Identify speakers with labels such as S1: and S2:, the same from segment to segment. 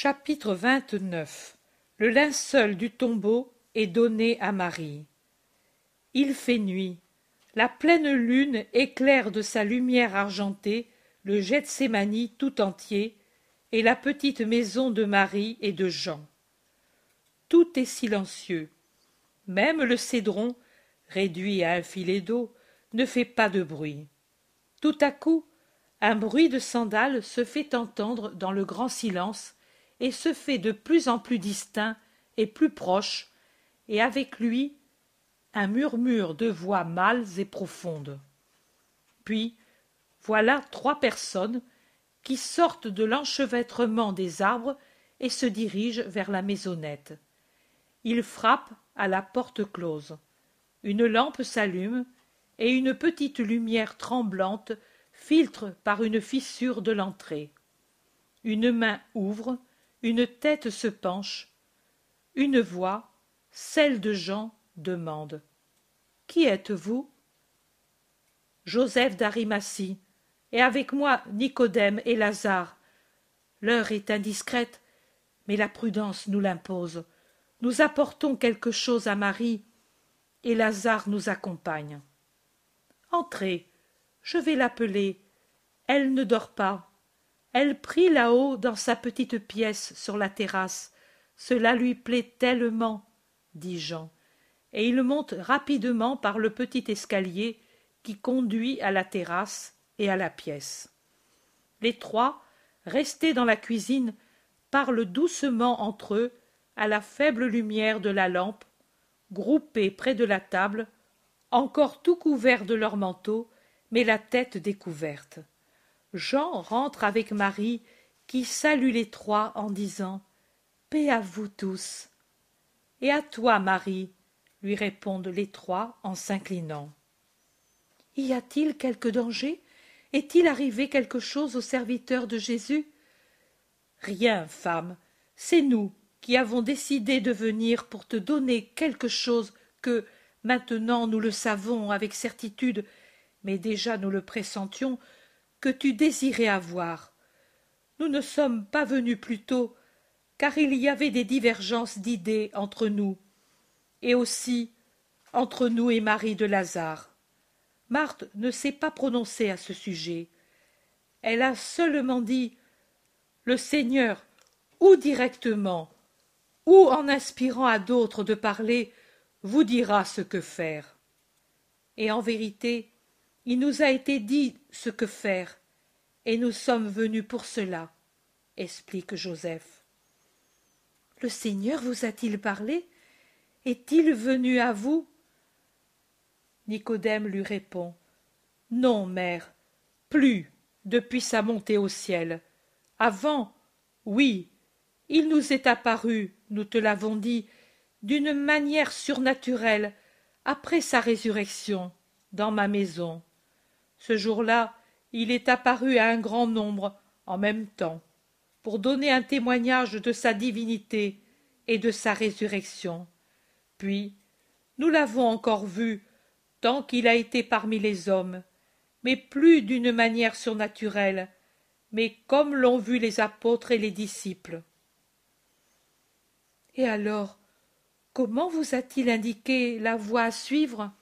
S1: chapitre xxix le linceul du tombeau est donné à marie. Il fait nuit. La pleine lune éclaire de sa lumière argentée le gethsémani tout entier et la petite maison de marie et de jean. Tout est silencieux. Même le cédron réduit à un filet d'eau ne fait pas de bruit. Tout à coup un bruit de sandales se fait entendre dans le grand silence et se fait de plus en plus distinct et plus proche et avec lui un murmure de voix mâles et profondes. Puis voilà trois personnes qui sortent de l'enchevêtrement des arbres et se dirigent vers la maisonnette. Ils frappent à la porte close. Une lampe s'allume et une petite lumière tremblante filtre par une fissure de l'entrée. Une main ouvre une tête se penche. Une voix celle de jean demande. Qui êtes-vous? Joseph d'arimathie. Et avec moi nicodème et lazare. L'heure est indiscrète mais la prudence nous l'impose. Nous apportons quelque chose à marie et lazare nous accompagne. Entrez je vais l'appeler. Elle ne dort pas elle prie là-haut dans sa petite pièce sur la terrasse. Cela lui plaît tellement dit jean. Et il monte rapidement par le petit escalier qui conduit à la terrasse et à la pièce. Les trois restés dans la cuisine parlent doucement entre eux à la faible lumière de la lampe groupés près de la table encore tout couverts de leurs manteaux mais la tête découverte jean rentre avec marie qui salue les trois en disant paix à vous tous et à toi marie lui répondent les trois en s'inclinant y a-t-il quelque danger? Est-il arrivé quelque chose aux serviteurs de jésus? Rien femme. C'est nous qui avons décidé de venir pour te donner quelque chose que maintenant nous le savons avec certitude mais déjà nous le pressentions que tu désirais avoir. Nous ne sommes pas venus plus tôt car il y avait des divergences d'idées entre nous et aussi entre nous et marie de lazare. Marthe ne s'est pas prononcée à ce sujet. Elle a seulement dit le seigneur ou directement ou en inspirant à d'autres de parler vous dira ce que faire et en vérité il nous a été dit ce que faire et nous sommes venus pour cela explique joseph. Le seigneur vous a-t-il parlé? Est-il venu à vous? Nicodème lui répond non mère plus depuis sa montée au ciel. Avant oui il nous est apparu nous te l'avons dit d'une manière surnaturelle après sa résurrection dans ma maison ce jour-là il est apparu à un grand nombre en même temps pour donner un témoignage de sa divinité et de sa résurrection. Puis nous l'avons encore vu tant qu'il a été parmi les hommes mais plus d'une manière surnaturelle mais comme l'ont vu les apôtres et les disciples. Et alors comment vous a-t-il indiqué la voie à suivre?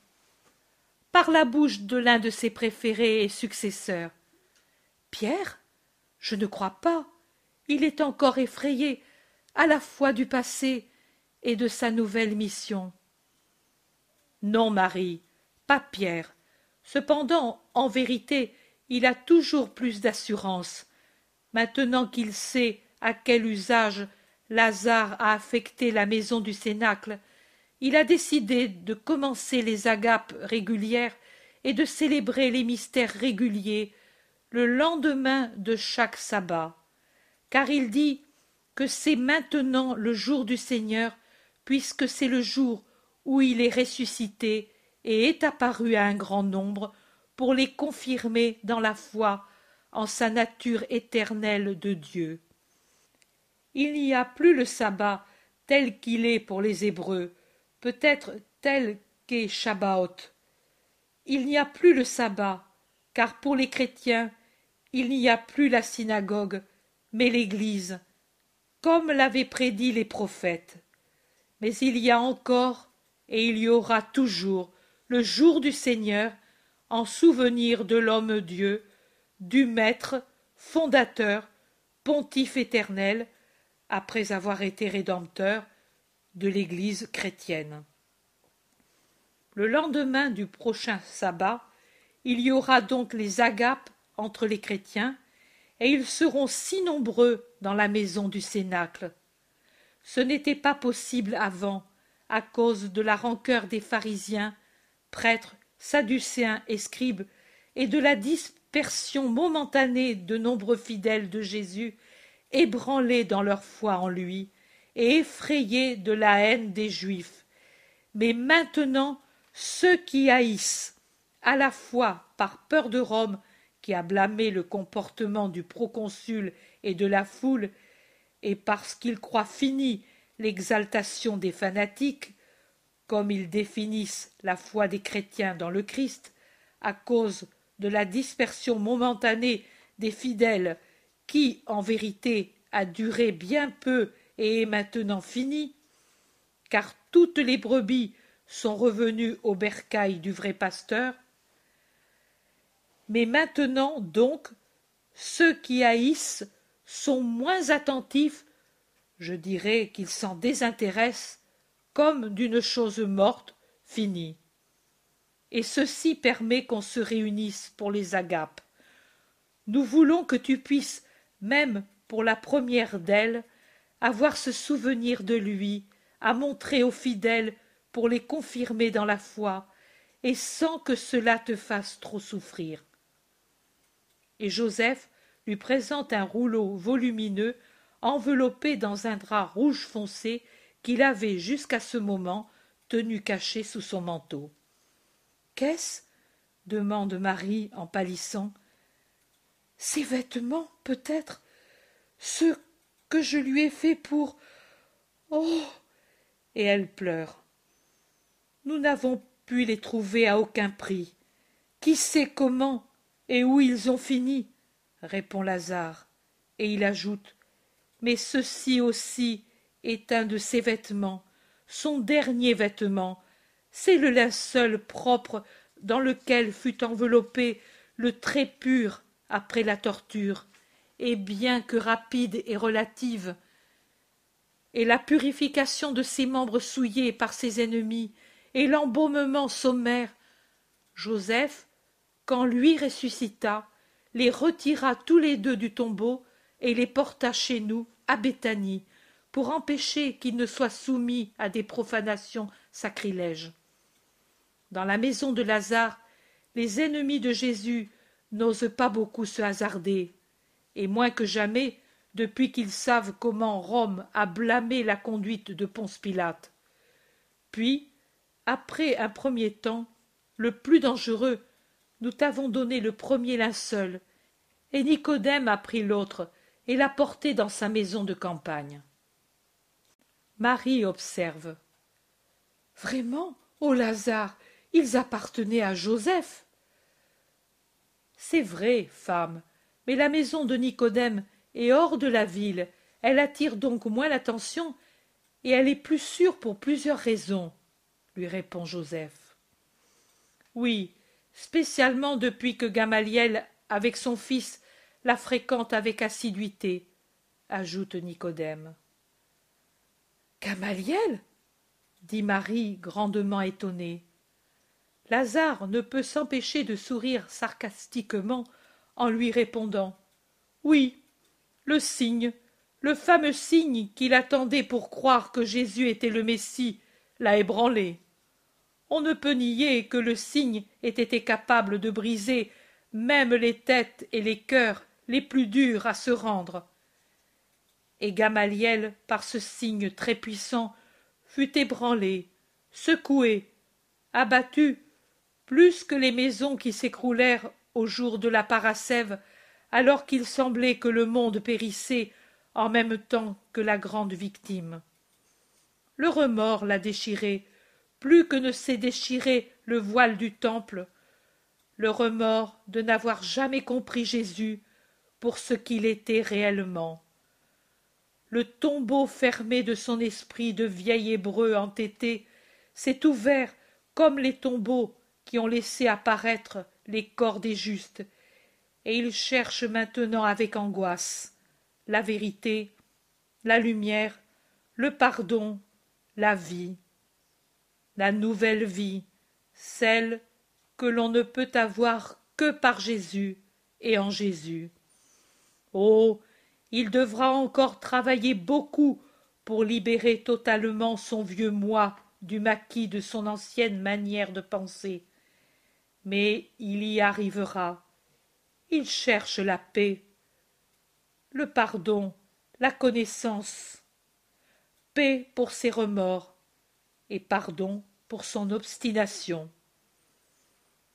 S1: Par la bouche de l'un de ses préférés et successeurs. Pierre je ne crois pas. Il est encore effrayé à la fois du passé et de sa nouvelle mission. Non marie pas pierre. Cependant en vérité il a toujours plus d'assurance. Maintenant qu'il sait à quel usage lazare a affecté la maison du cénacle il a décidé de commencer les agapes régulières et de célébrer les mystères réguliers le lendemain de chaque sabbat car il dit que c'est maintenant le jour du seigneur puisque c'est le jour où il est ressuscité et est apparu à un grand nombre pour les confirmer dans la foi en sa nature éternelle de dieu. Il n'y a plus le sabbat tel qu'il est pour les hébreux peut-être tel qu'est Shabbaoth. Il n'y a plus le sabbat, car pour les chrétiens, il n'y a plus la synagogue, mais l'église. comme l'avaient prédit les prophètes. Mais il y a encore et il y aura toujours le jour du Seigneur en souvenir de l'homme Dieu, du Maître, fondateur, pontife éternel, après avoir été rédempteur de l'Église chrétienne. Le lendemain du prochain sabbat, il y aura donc les agapes entre les chrétiens, et ils seront si nombreux dans la maison du cénacle. Ce n'était pas possible avant, à cause de la rancœur des pharisiens, prêtres, sadducéens et scribes, et de la dispersion momentanée de nombreux fidèles de Jésus, ébranlés dans leur foi en lui, et effrayés de la haine des Juifs. Mais maintenant, ceux qui haïssent, à la fois par peur de Rome, qui a blâmé le comportement du proconsul et de la foule, et parce qu'ils croient finie l'exaltation des fanatiques, comme ils définissent la foi des chrétiens dans le Christ, à cause de la dispersion momentanée des fidèles qui, en vérité, a duré bien peu est maintenant finie, car toutes les brebis sont revenues au bercail du vrai pasteur. Mais maintenant donc, ceux qui haïssent sont moins attentifs, je dirais qu'ils s'en désintéressent comme d'une chose morte, finie. Et ceci permet qu'on se réunisse pour les agapes. Nous voulons que tu puisses, même pour la première d'elles, avoir ce souvenir de lui, à montrer aux fidèles pour les confirmer dans la foi, et sans que cela te fasse trop souffrir. Et Joseph lui présente un rouleau volumineux enveloppé dans un drap rouge foncé qu'il avait jusqu'à ce moment tenu caché sous son manteau. Qu'est-ce? demande Marie en pâlissant. Ses vêtements, peut-être, ceux que je lui ai faits pour. Oh Et elle pleure. Nous n'avons pu les trouver à aucun prix. Qui sait comment et où ils ont fini répond Lazare, et il ajoute. Mais ceci aussi est un de ses vêtements, son dernier vêtement, c'est le linceul propre dans lequel fut enveloppé le très pur après la torture, et bien que rapide et relative, et la purification de ses membres souillés par ses ennemis, et l'embaumement sommaire, Joseph, quand lui ressuscita, les retira tous les deux du tombeau et les porta chez nous, à Béthanie, pour empêcher qu'ils ne soient soumis à des profanations sacrilèges. Dans la maison de Lazare, les ennemis de Jésus n'osent pas beaucoup se hasarder, et moins que jamais depuis qu'ils savent comment Rome a blâmé la conduite de Ponce Pilate. Puis, après un premier temps, le plus dangereux, nous t'avons donné le premier linceul, et Nicodème a pris l'autre et l'a porté dans sa maison de campagne. Marie observe. Vraiment, ô Lazare, ils appartenaient à Joseph. C'est vrai, femme, mais la maison de Nicodème est hors de la ville, elle attire donc moins l'attention, et elle est plus sûre pour plusieurs raisons, lui répond Joseph. Oui, spécialement depuis que Gamaliel, avec son fils, la fréquente avec assiduité, ajoute Nicodème. Gamaliel? dit Marie grandement étonnée. Lazare ne peut s'empêcher de sourire sarcastiquement en lui répondant Oui, le signe, le fameux signe qu'il attendait pour croire que Jésus était le Messie, l'a ébranlé. On ne peut nier que le signe ait été capable de briser même les têtes et les cœurs les plus durs à se rendre et Gamaliel, par ce signe très puissant, fut ébranlé, secoué, abattu, plus que les maisons qui s'écroulèrent au jour de la parasève, alors qu'il semblait que le monde périssait en même temps que la grande victime. Le remords l'a déchiré, plus que ne s'est déchiré le voile du temple, le remords de n'avoir jamais compris Jésus pour ce qu'il était réellement le tombeau fermé de son esprit de vieil hébreu entêté s'est ouvert comme les tombeaux qui ont laissé apparaître les corps des justes et il cherche maintenant avec angoisse la vérité la lumière le pardon la vie la nouvelle vie celle que l'on ne peut avoir que par Jésus et en Jésus. Oh. Il devra encore travailler beaucoup pour libérer totalement son vieux moi du maquis de son ancienne manière de penser. Mais il y arrivera. Il cherche la paix, le pardon, la connaissance. Paix pour ses remords et pardon pour son obstination.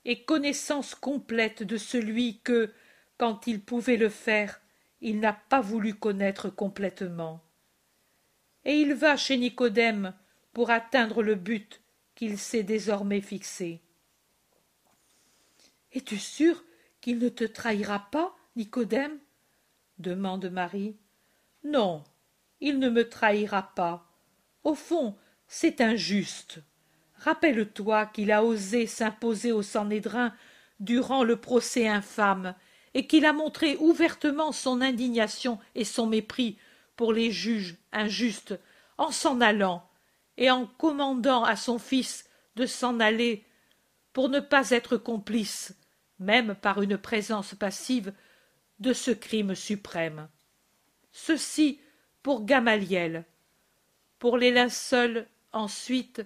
S1: Et connaissance complète de celui que, quand il pouvait le faire, il n'a pas voulu connaître complètement. Et il va chez Nicodème pour atteindre le but qu'il s'est désormais fixé. Es-tu sûr qu'il ne te trahira pas, Nicodème? demande Marie. Non, il ne me trahira pas. Au fond, c'est injuste. Rappelle-toi qu'il a osé s'imposer au Sanhédrin durant le procès infâme et qu'il a montré ouvertement son indignation et son mépris pour les juges injustes en s'en allant et en commandant à son fils de s'en aller pour ne pas être complice, même par une présence passive, de ce crime suprême. Ceci pour Gamaliel. Pour les linceuls, ensuite,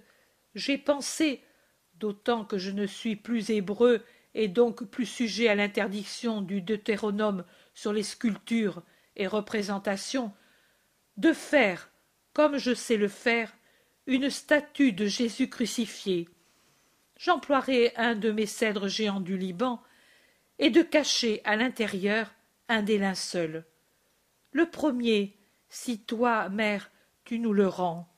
S1: j'ai pensé, d'autant que je ne suis plus hébreu et donc plus sujet à l'interdiction du Deutéronome sur les sculptures et représentations, de faire, comme je sais le faire, une statue de Jésus crucifié. J'emploierai un de mes cèdres géants du Liban et de cacher à l'intérieur un des linceuls. Le premier, si toi, mère, tu nous le rends.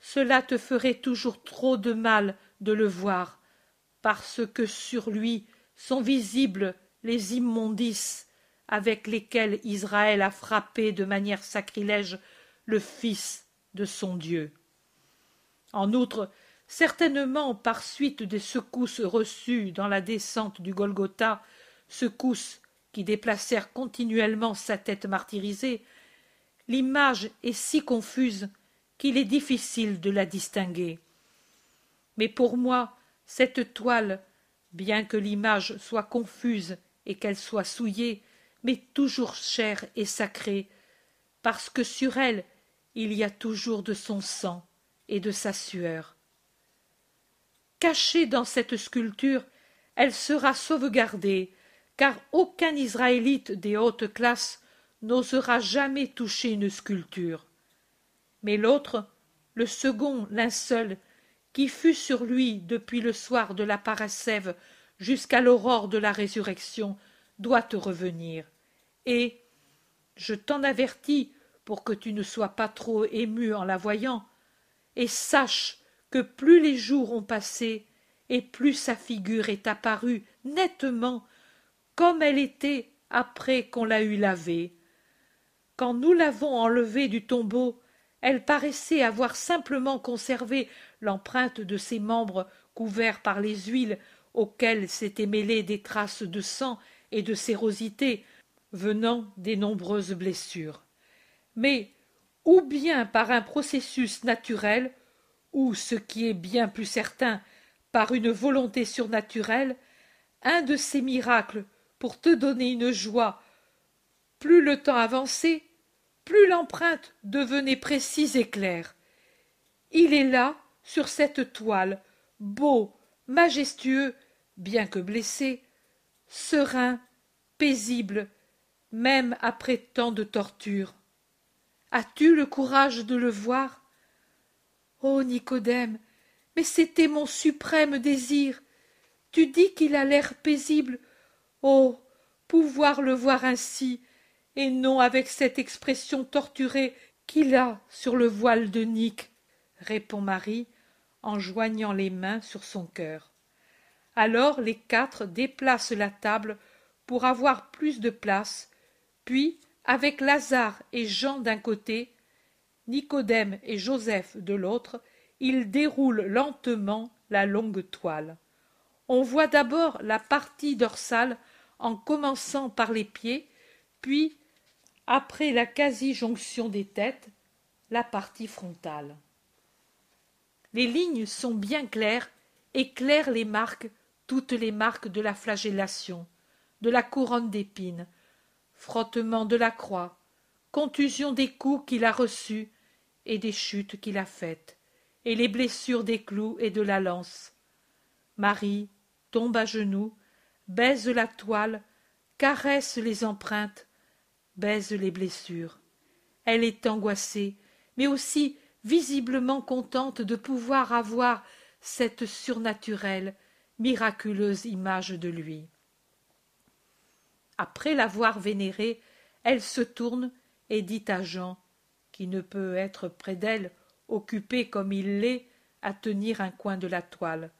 S1: Cela te ferait toujours trop de mal de le voir, parce que sur lui sont visibles les immondices avec lesquels Israël a frappé de manière sacrilège le Fils de son Dieu. En outre, certainement par suite des secousses reçues dans la descente du Golgotha, secousses qui déplacèrent continuellement sa tête martyrisée, l'image est si confuse qu'il est difficile de la distinguer. Mais pour moi, cette toile, bien que l'image soit confuse et qu'elle soit souillée, m'est toujours chère et sacrée, parce que sur elle il y a toujours de son sang et de sa sueur. Cachée dans cette sculpture, elle sera sauvegardée, car aucun Israélite des hautes classes n'osera jamais toucher une sculpture. Mais l'autre, le second linceul, qui fut sur lui depuis le soir de la parascève jusqu'à l'aurore de la résurrection, doit te revenir. Et, je t'en avertis pour que tu ne sois pas trop ému en la voyant, et sache que plus les jours ont passé, et plus sa figure est apparue nettement comme elle était après qu'on l'a eue lavée. Quand nous l'avons enlevée du tombeau, elle paraissait avoir simplement conservé l'empreinte de ses membres couverts par les huiles auxquelles s'étaient mêlées des traces de sang et de sérosité venant des nombreuses blessures. Mais ou bien par un processus naturel, ou ce qui est bien plus certain, par une volonté surnaturelle, un de ces miracles pour te donner une joie. Plus le temps avançait, plus l'empreinte devenait précise et claire. Il est là, sur cette toile, beau, majestueux, bien que blessé, serein, paisible, même après tant de tortures. As-tu le courage de le voir? Oh Nicodème, mais c'était mon suprême désir. Tu dis qu'il a l'air paisible. Oh pouvoir le voir ainsi, et non avec cette expression torturée qu'il a sur le voile de Nick, répond Marie en joignant les mains sur son cœur. Alors les quatre déplacent la table pour avoir plus de place, puis, avec Lazare et Jean d'un côté, Nicodème et Joseph de l'autre, ils déroulent lentement la longue toile. On voit d'abord la partie dorsale en commençant par les pieds, puis, après la quasi-jonction des têtes, la partie frontale. Les lignes sont bien claires, éclairent les marques, toutes les marques de la flagellation, de la couronne d'épines, frottement de la croix, contusion des coups qu'il a reçus et des chutes qu'il a faites, et les blessures des clous et de la lance. Marie tombe à genoux, baise la toile, caresse les empreintes, baise les blessures. Elle est angoissée, mais aussi visiblement contente de pouvoir avoir cette surnaturelle, miraculeuse image de lui. Après l'avoir vénéré, elle se tourne et dit à Jean, qui ne peut être près d'elle, occupé comme il l'est à tenir un coin de la toile.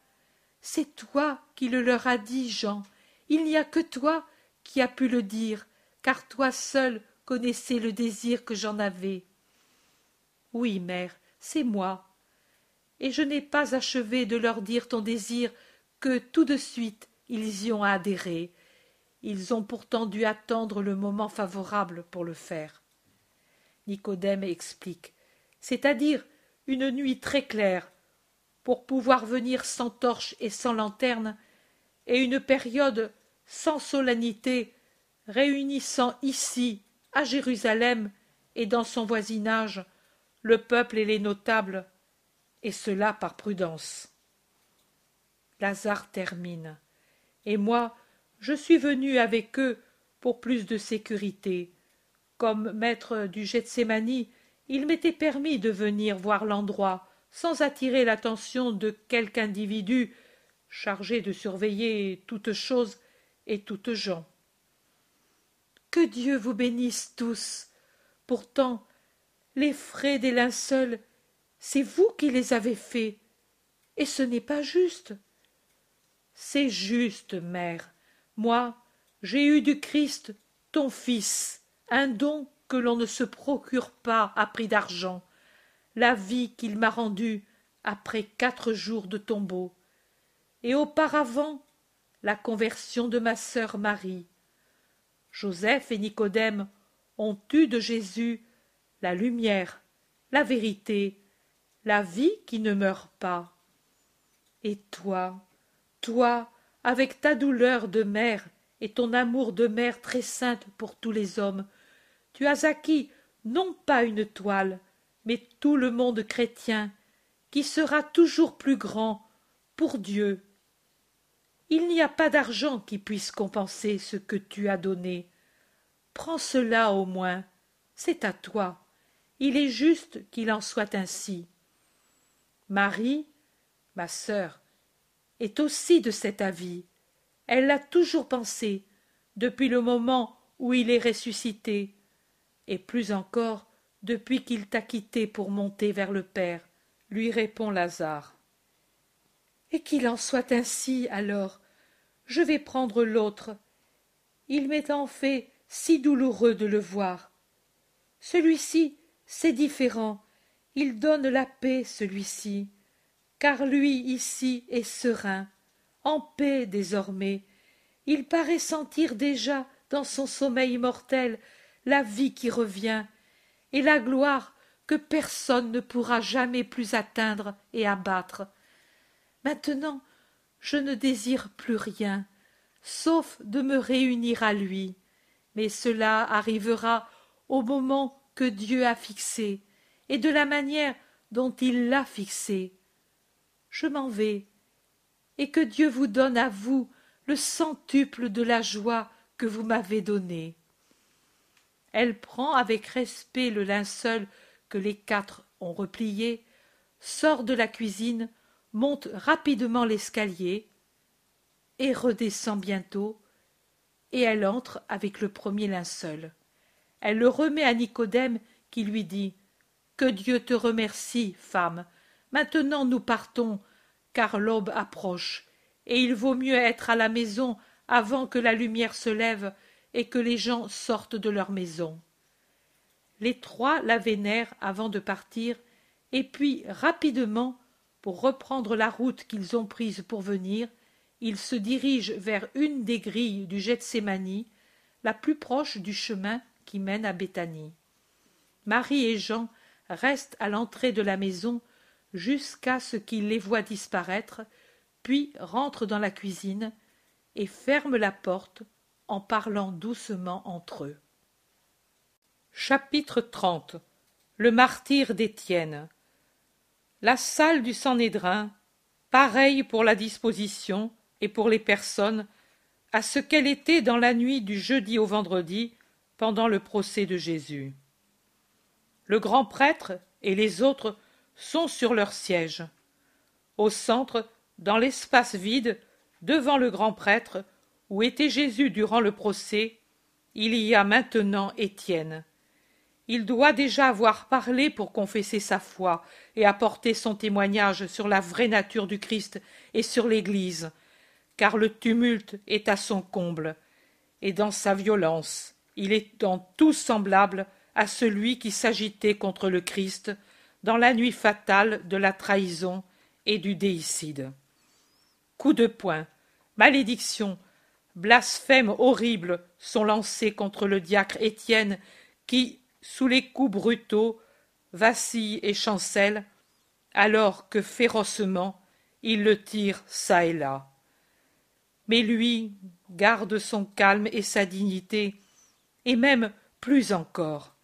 S1: C'est toi qui le leur as dit, Jean. Il n'y a que toi qui as pu le dire, car toi seul connaissais le désir que j'en avais. Oui, mère, c'est moi. Et je n'ai pas achevé de leur dire ton désir que tout de suite ils y ont adhéré. Ils ont pourtant dû attendre le moment favorable pour le faire. Nicodème explique, c'est-à-dire une nuit très claire, pour pouvoir venir sans torche et sans lanterne, et une période sans solennité, réunissant ici, à Jérusalem et dans son voisinage, le peuple et les notables, et cela par prudence. Lazare termine. Et moi, je suis venu avec eux pour plus de sécurité. Comme maître du Gethsémani, il m'était permis de venir voir l'endroit sans attirer l'attention de quelque individu chargé de surveiller toutes choses et toutes gens. Que Dieu vous bénisse tous. Pourtant, les frais des linceuls, c'est vous qui les avez faits, et ce n'est pas juste. C'est juste, mère. Moi, j'ai eu du Christ, ton Fils, un don que l'on ne se procure pas à prix d'argent, la vie qu'il m'a rendue après quatre jours de tombeau, et auparavant la conversion de ma sœur Marie. Joseph et Nicodème ont eu de Jésus la lumière, la vérité, la vie qui ne meurt pas. Et toi, toi, avec ta douleur de mère et ton amour de mère très sainte pour tous les hommes, tu as acquis non pas une toile, mais tout le monde chrétien, qui sera toujours plus grand pour Dieu. Il n'y a pas d'argent qui puisse compenser ce que tu as donné. Prends cela au moins, c'est à toi. Il est juste qu'il en soit ainsi. Marie, ma sœur, est aussi de cet avis. Elle l'a toujours pensé, depuis le moment où il est ressuscité, et plus encore depuis qu'il t'a quitté pour monter vers le Père, lui répond Lazare. Et qu'il en soit ainsi, alors. Je vais prendre l'autre. Il m'est en fait si douloureux de le voir. Celui-ci, c'est différent. Il donne la paix, celui-ci car lui ici est serein, en paix désormais. Il paraît sentir déjà dans son sommeil mortel la vie qui revient, et la gloire que personne ne pourra jamais plus atteindre et abattre. Maintenant, je ne désire plus rien, sauf de me réunir à lui, mais cela arrivera au moment que Dieu a fixé, et de la manière dont il l'a fixé je m'en vais, et que Dieu vous donne à vous le centuple de la joie que vous m'avez donnée. Elle prend avec respect le linceul que les quatre ont replié, sort de la cuisine, monte rapidement l'escalier, et redescend bientôt, et elle entre avec le premier linceul. Elle le remet à Nicodème qui lui dit Que Dieu te remercie, femme, Maintenant nous partons, car l'aube approche, et il vaut mieux être à la maison avant que la lumière se lève et que les gens sortent de leur maison. les trois la vénèrent avant de partir, et puis rapidement, pour reprendre la route qu'ils ont prise pour venir, ils se dirigent vers une des grilles du Gethsémani, la plus proche du chemin qui mène à Béthanie. Marie et Jean restent à l'entrée de la maison jusqu'à ce qu'ils les voient disparaître, puis rentrent dans la cuisine et ferment la porte en parlant doucement entre eux. Chapitre 30 Le martyr d'Étienne La salle du Sanhédrin, pareille pour la disposition et pour les personnes, à ce qu'elle était dans la nuit du jeudi au vendredi, pendant le procès de Jésus. Le grand prêtre et les autres sont sur leur siège. Au centre, dans l'espace vide, devant le grand prêtre, où était Jésus durant le procès, il y a maintenant Étienne. Il doit déjà avoir parlé pour confesser sa foi et apporter son témoignage sur la vraie nature du Christ et sur l'Église, car le tumulte est à son comble, et dans sa violence, il est en tout semblable à celui qui s'agitait contre le Christ dans la nuit fatale de la trahison et du déicide. Coups de poing, malédictions, blasphèmes horribles sont lancés contre le diacre Étienne qui, sous les coups brutaux, vacille et chancelle, alors que férocement il le tire çà et là. Mais lui garde son calme et sa dignité, et même plus encore.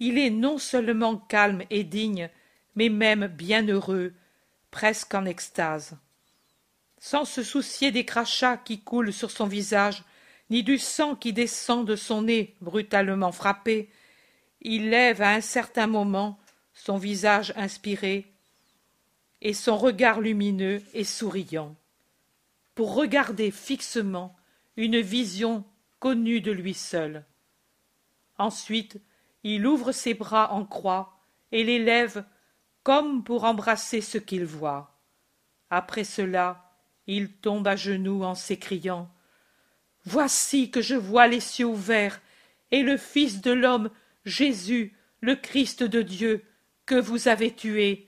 S1: Il est non seulement calme et digne, mais même bienheureux, presque en extase. Sans se soucier des crachats qui coulent sur son visage, ni du sang qui descend de son nez brutalement frappé, il lève à un certain moment son visage inspiré et son regard lumineux et souriant, pour regarder fixement une vision connue de lui seul. Ensuite, il ouvre ses bras en croix et les lève comme pour embrasser ce qu'il voit. Après cela, il tombe à genoux en s'écriant Voici que je vois les cieux ouverts et le Fils de l'homme, Jésus, le Christ de Dieu, que vous avez tué,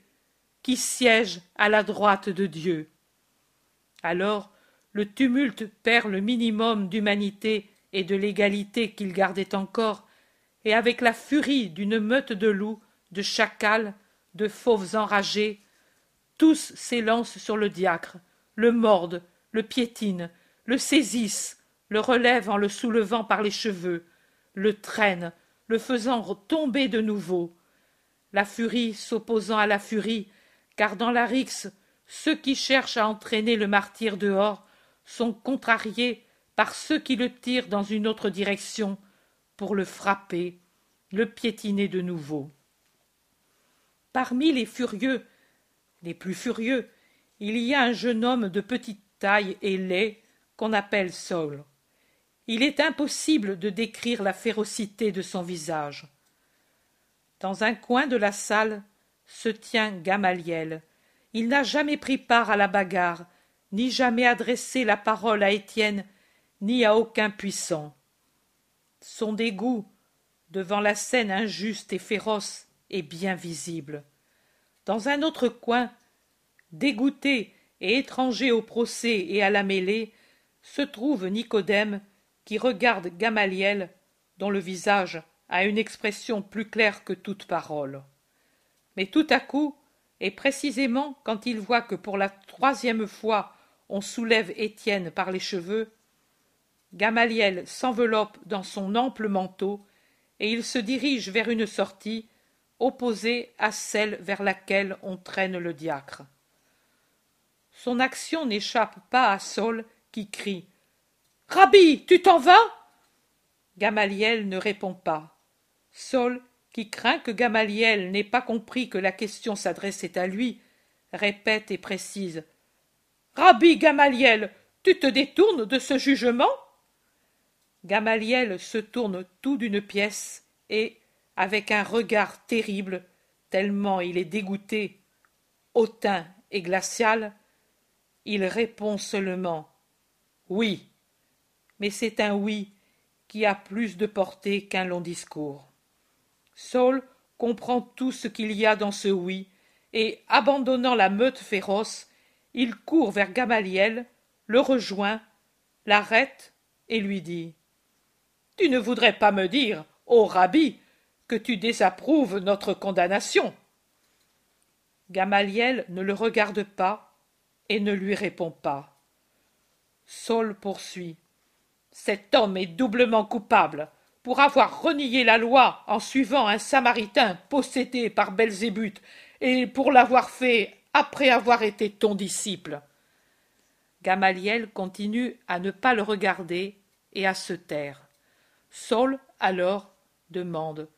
S1: qui siège à la droite de Dieu. Alors le tumulte perd le minimum d'humanité et de l'égalité qu'il gardait encore, et avec la furie d'une meute de loups, de chacals, de fauves enragés, tous s'élancent sur le diacre, le mordent, le piétinent, le saisissent, le relèvent en le soulevant par les cheveux, le traînent, le faisant tomber de nouveau. La furie s'opposant à la furie, car dans la rixe, ceux qui cherchent à entraîner le martyr dehors sont contrariés par ceux qui le tirent dans une autre direction, pour le frapper, le piétiner de nouveau. Parmi les furieux, les plus furieux, il y a un jeune homme de petite taille et laid qu'on appelle Saul. Il est impossible de décrire la férocité de son visage. Dans un coin de la salle se tient Gamaliel. Il n'a jamais pris part à la bagarre, ni jamais adressé la parole à Étienne, ni à aucun puissant. Son dégoût devant la scène injuste et féroce est bien visible. Dans un autre coin, dégoûté et étranger au procès et à la mêlée, se trouve Nicodème qui regarde Gamaliel, dont le visage a une expression plus claire que toute parole. Mais tout à coup, et précisément quand il voit que pour la troisième fois on soulève Étienne par les cheveux, Gamaliel s'enveloppe dans son ample manteau, et il se dirige vers une sortie opposée à celle vers laquelle on traîne le diacre. Son action n'échappe pas à Saul qui crie Rabbi, tu t'en vas? Gamaliel ne répond pas. Saul, qui craint que Gamaliel n'ait pas compris que la question s'adressait à lui, répète et précise Rabbi Gamaliel, tu te détournes de ce jugement? Gamaliel se tourne tout d'une pièce et, avec un regard terrible, tellement il est dégoûté, hautain et glacial, il répond seulement Oui. Mais c'est un oui qui a plus de portée qu'un long discours. Saul comprend tout ce qu'il y a dans ce oui, et, abandonnant la meute féroce, il court vers Gamaliel, le rejoint, l'arrête et lui dit Tu ne voudrais pas me dire, ô rabbi, que tu désapprouves notre condamnation? Gamaliel ne le regarde pas ne lui répond pas. Saul poursuit. Cet homme est doublement coupable pour avoir renié la loi en suivant un samaritain possédé par Belzébuth et pour l'avoir fait après avoir été ton disciple. Gamaliel continue à ne pas le regarder et à se taire. Saul, alors, demande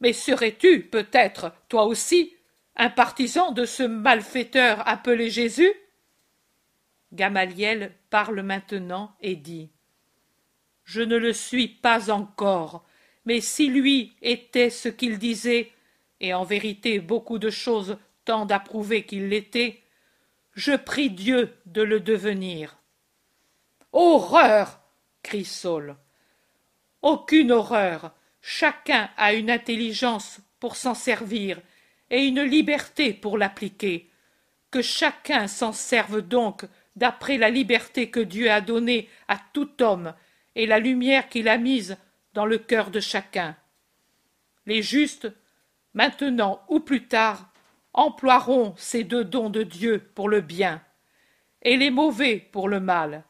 S1: Mais serais-tu, peut-être, toi aussi, un partisan de ce malfaiteur appelé Jésus? Gamaliel parle maintenant et dit Je ne le suis pas encore, mais si lui était ce qu'il disait, et en vérité beaucoup de choses tendent à prouver qu'il l'était, je prie Dieu de le devenir. Horreur crie Saul. Aucune horreur. Chacun a une intelligence pour s'en servir et une liberté pour l'appliquer. Que chacun s'en serve donc d'après la liberté que Dieu a donnée à tout homme et la lumière qu'il a mise dans le cœur de chacun. Les justes, maintenant ou plus tard, emploieront ces deux dons de Dieu pour le bien, et les mauvais pour le mal.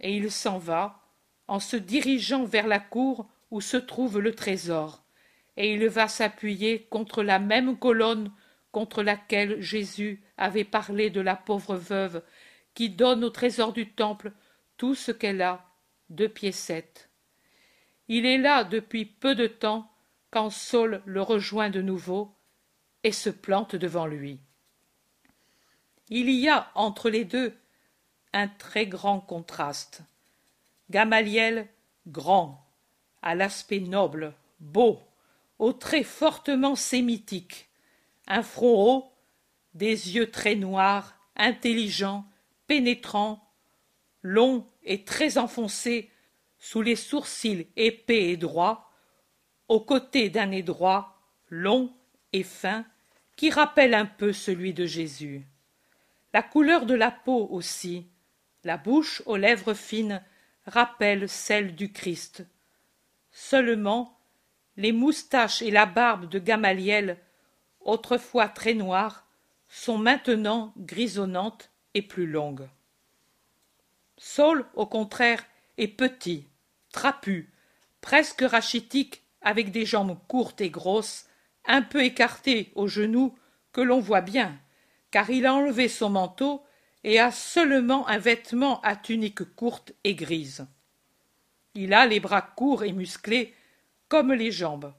S1: Et il s'en va, en se dirigeant vers la cour où se trouve le trésor, et il va s'appuyer contre la même colonne contre laquelle Jésus avait parlé de la pauvre veuve qui donne au trésor du temple tout ce qu'elle a, deux piécettes. Il est là depuis peu de temps quand Saul le rejoint de nouveau et se plante devant lui. Il y a entre les deux un très grand contraste. Gamaliel, grand, à l'aspect noble, beau, aux traits fortement sémitiques, un front haut, des yeux très noirs, intelligents, pénétrants, longs et très enfoncés sous les sourcils épais et droits, aux côtés d'un nez droit, long et fin, qui rappelle un peu celui de Jésus. La couleur de la peau aussi, la bouche aux lèvres fines, rappelle celle du Christ. Seulement, les moustaches et la barbe de Gamaliel, autrefois très noires, sont maintenant grisonnantes plus longues. Saul, au contraire, est petit, trapu, presque rachitique, avec des jambes courtes et grosses, un peu écarté aux genoux, que l'on voit bien, car il a enlevé son manteau et a seulement un vêtement à tunique courte et grise. Il a les bras courts et musclés, comme les jambes.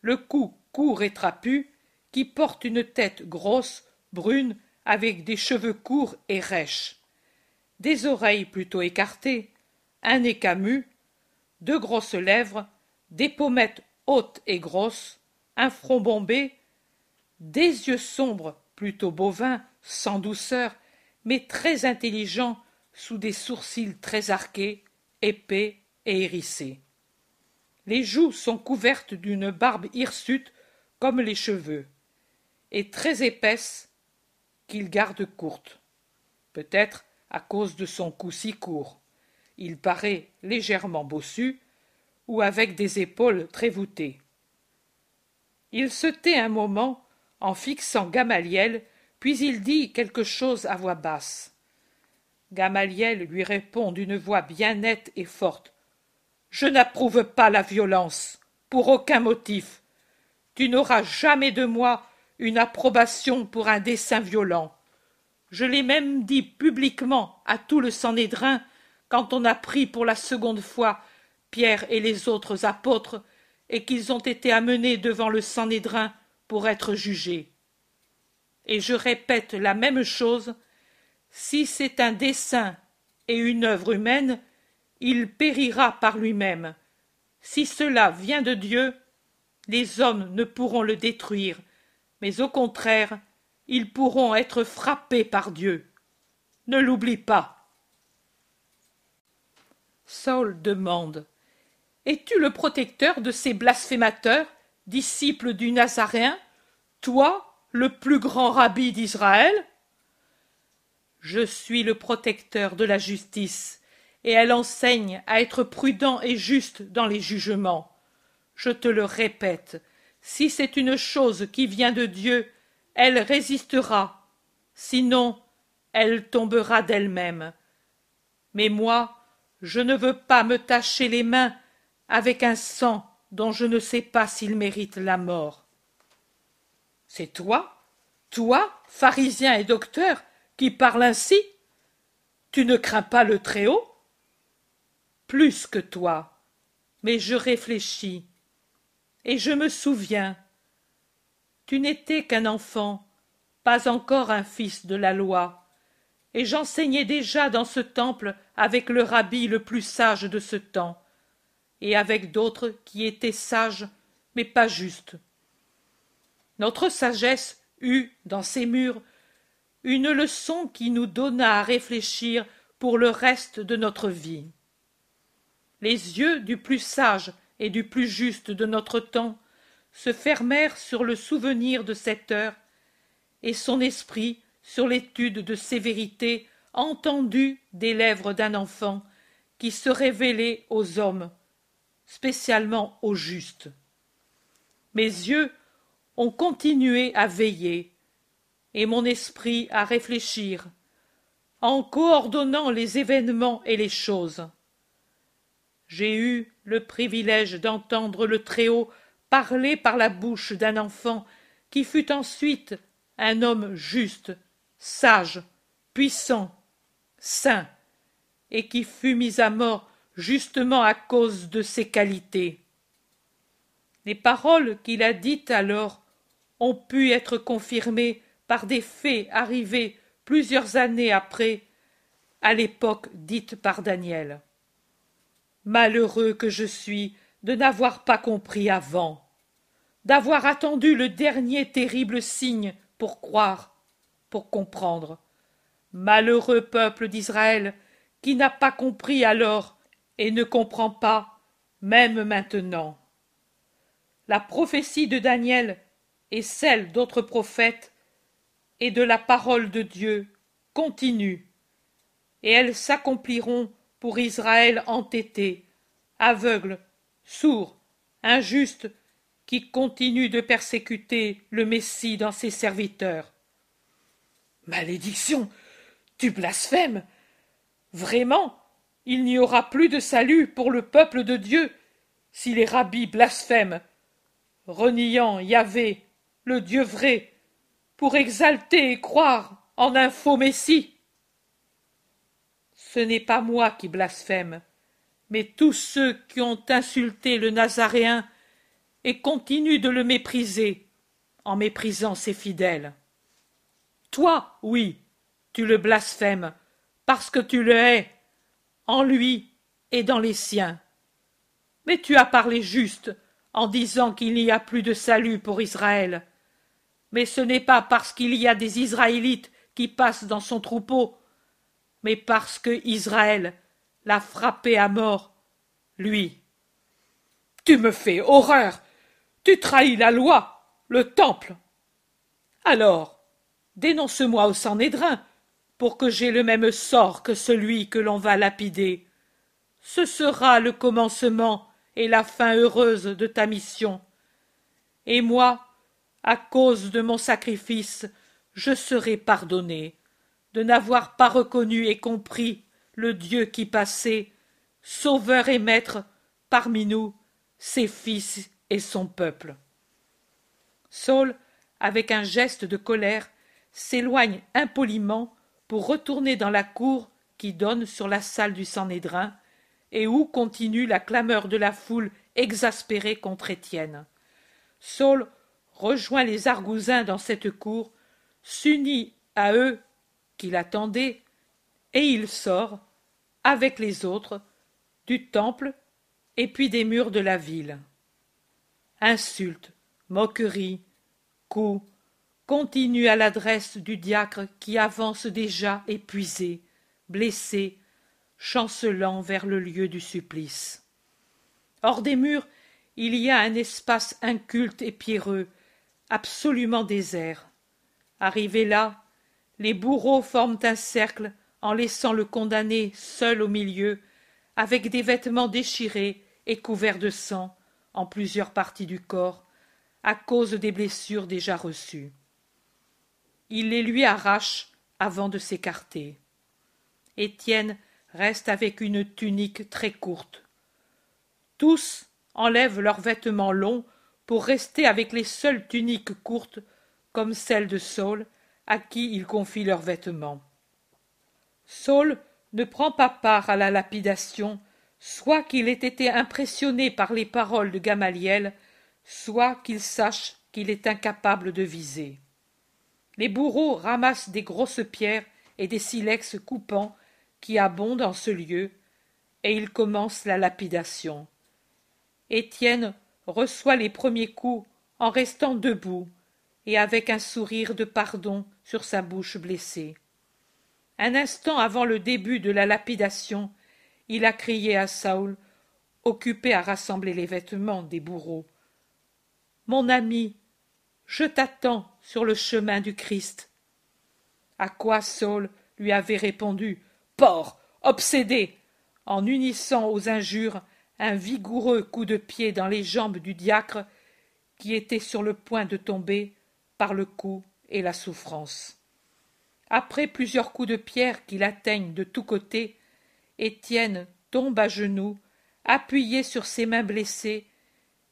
S1: Le cou court et trapu, qui porte une tête grosse, brune, avec des cheveux courts et rêches, des oreilles plutôt écartées, un nez camus, deux grosses lèvres, des pommettes hautes et grosses, un front bombé, des yeux sombres, plutôt bovins, sans douceur, mais très intelligents, sous des sourcils très arqués, épais et hérissés. Les joues sont couvertes d'une barbe hirsute comme les cheveux, et très épaisse garde courte. Peut-être à cause de son cou si court. Il paraît légèrement bossu, ou avec des épaules très voûtées. Il se tait un moment en fixant Gamaliel, puis il dit quelque chose à voix basse. Gamaliel lui répond d'une voix bien nette et forte. Je n'approuve pas la violence, pour aucun motif. Tu n'auras jamais de moi une approbation pour un dessein violent. Je l'ai même dit publiquement à tout le Sanhédrin quand on a pris pour la seconde fois Pierre et les autres apôtres et qu'ils ont été amenés devant le Sanhédrin pour être jugés. Et je répète la même chose, si c'est un dessein et une œuvre humaine, il périra par lui-même. Si cela vient de Dieu, les hommes ne pourront le détruire, mais au contraire, ils pourront être frappés par Dieu. Ne l'oublie pas. Saul demande es-tu le protecteur de ces blasphémateurs disciple du Nazaréen, toi, le plus grand rabbi d'Israël? Je suis le protecteur de la justice, et elle enseigne à être prudent et juste dans les jugements. Je te le répète, si c'est une chose qui vient de Dieu, elle résistera, sinon elle tombera d'elle-même. Mais moi, je ne veux pas me tacher les mains avec un sang dont je ne sais pas s'il mérite la mort. C'est toi, toi, pharisien et docteur, qui parles ainsi. Tu ne crains pas le Très-Haut? Plus que toi, mais je réfléchis, et je me souviens. Tu n'étais qu'un enfant, pas encore un fils de la loi, et j'enseignais déjà dans ce temple avec le rabbi le plus sage de ce temps, et avec d'autres qui étaient sages, mais pas justes. Notre sagesse eut, dans ces murs, une leçon qui nous donna à réfléchir pour le reste de notre vie. Les yeux du plus sage et du plus juste de notre temps se fermèrent sur le souvenir de cette heure, et son esprit sur l'étude de ces vérités entendues des lèvres d'un enfant qui se révélait aux hommes, spécialement aux justes. Mes yeux ont continué à veiller, et mon esprit à réfléchir, en coordonnant les événements et les choses. J'ai eu le privilège d'entendre le Très-Haut parler par la bouche d'un enfant qui fut ensuite un homme juste sage, puissant, saint, et qui fut mis à mort justement à cause de ses qualités. Les paroles qu'il a dites alors ont pu être confirmées par des faits arrivés plusieurs années après, à l'époque dite par Daniel. Malheureux que je suis de n'avoir pas compris avant, d'avoir attendu le dernier terrible signe pour croire, pour comprendre. Malheureux peuple d'Israël, qui n'a pas compris alors et ne comprend pas, même maintenant. La prophétie de Daniel et celle d'autres prophètes et de la parole de Dieu continuent, et elles s'accompliront pour Israël entêté, aveugle, sourd, injuste, qui continue de persécuter le Messie dans ses serviteurs. Malédiction. Tu blasphèmes. Vraiment, il n'y aura plus de salut pour le peuple de Dieu si les rabbis blasphèment, reniant Yahvé, le Dieu vrai, pour exalter et croire en un faux Messie. Ce n'est pas moi qui blasphème, mais tous ceux qui ont insulté le Nazaréen et continuent de le mépriser en méprisant ses fidèles. Toi, oui, tu le blasphèmes, parce que tu le hais, en lui et dans les siens. Mais tu as parlé juste en disant qu'il n'y a plus de salut pour Israël. Mais ce n'est pas parce qu'il y a des Israélites qui passent dans son troupeau, mais parce que Israël l'a frappé à mort, lui. Tu me fais horreur. Tu trahis la loi, le temple. Alors, dénonce-moi au Sanhédrin, pour que j'aie le même sort que celui que l'on va lapider. Ce sera le commencement et la fin heureuse de ta mission. Et moi, à cause de mon sacrifice, je serai pardonné de n'avoir pas reconnu et compris le Dieu qui passait, sauveur et maître, parmi nous, ses fils et son peuple. Saul, avec un geste de colère, s'éloigne impoliment pour retourner dans la cour qui donne sur la salle du Sanhédrin et où continue la clameur de la foule exaspérée contre Étienne. Saul rejoint les Argousins dans cette cour, s'unit à eux qui l'attendaient, et il sort, avec les autres, du temple et puis des murs de la ville. Insultes, moqueries, coups, continue à l'adresse du diacre qui avance déjà épuisé, blessé, chancelant vers le lieu du supplice. Hors des murs, il y a un espace inculte et pierreux, absolument désert. Arrivés là, les bourreaux forment un cercle en laissant le condamné seul au milieu, avec des vêtements déchirés et couverts de sang en plusieurs parties du corps, à cause des blessures déjà reçues. Il les lui arrache avant de s'écarter. Étienne reste avec une tunique très courte. Tous enlèvent leurs vêtements longs pour rester avec les seules tuniques courtes, comme celle de Saul, à qui ils confient leurs vêtements. Saul ne prend pas part à la lapidation, soit qu'il ait été impressionné par les paroles de Gamaliel, soit qu'il sache qu'il est incapable de viser. Les bourreaux ramassent des grosses pierres et des silex coupants qui abondent en ce lieu, et ils commencent la lapidation. Étienne reçoit les premiers coups en restant debout et avec un sourire de pardon sur sa bouche blessée. Un instant avant le début de la lapidation, il a crié à Saül, occupé à rassembler les vêtements des bourreaux. Mon ami, je t'attends sur le chemin du Christ. À quoi Saul lui avait répondu Porc, obsédé en unissant aux injures un vigoureux coup de pied dans les jambes du diacre qui était sur le point de tomber le coup et la souffrance. Après plusieurs coups de pierre qui l'atteignent de tous côtés, Étienne tombe à genoux, appuyé sur ses mains blessées,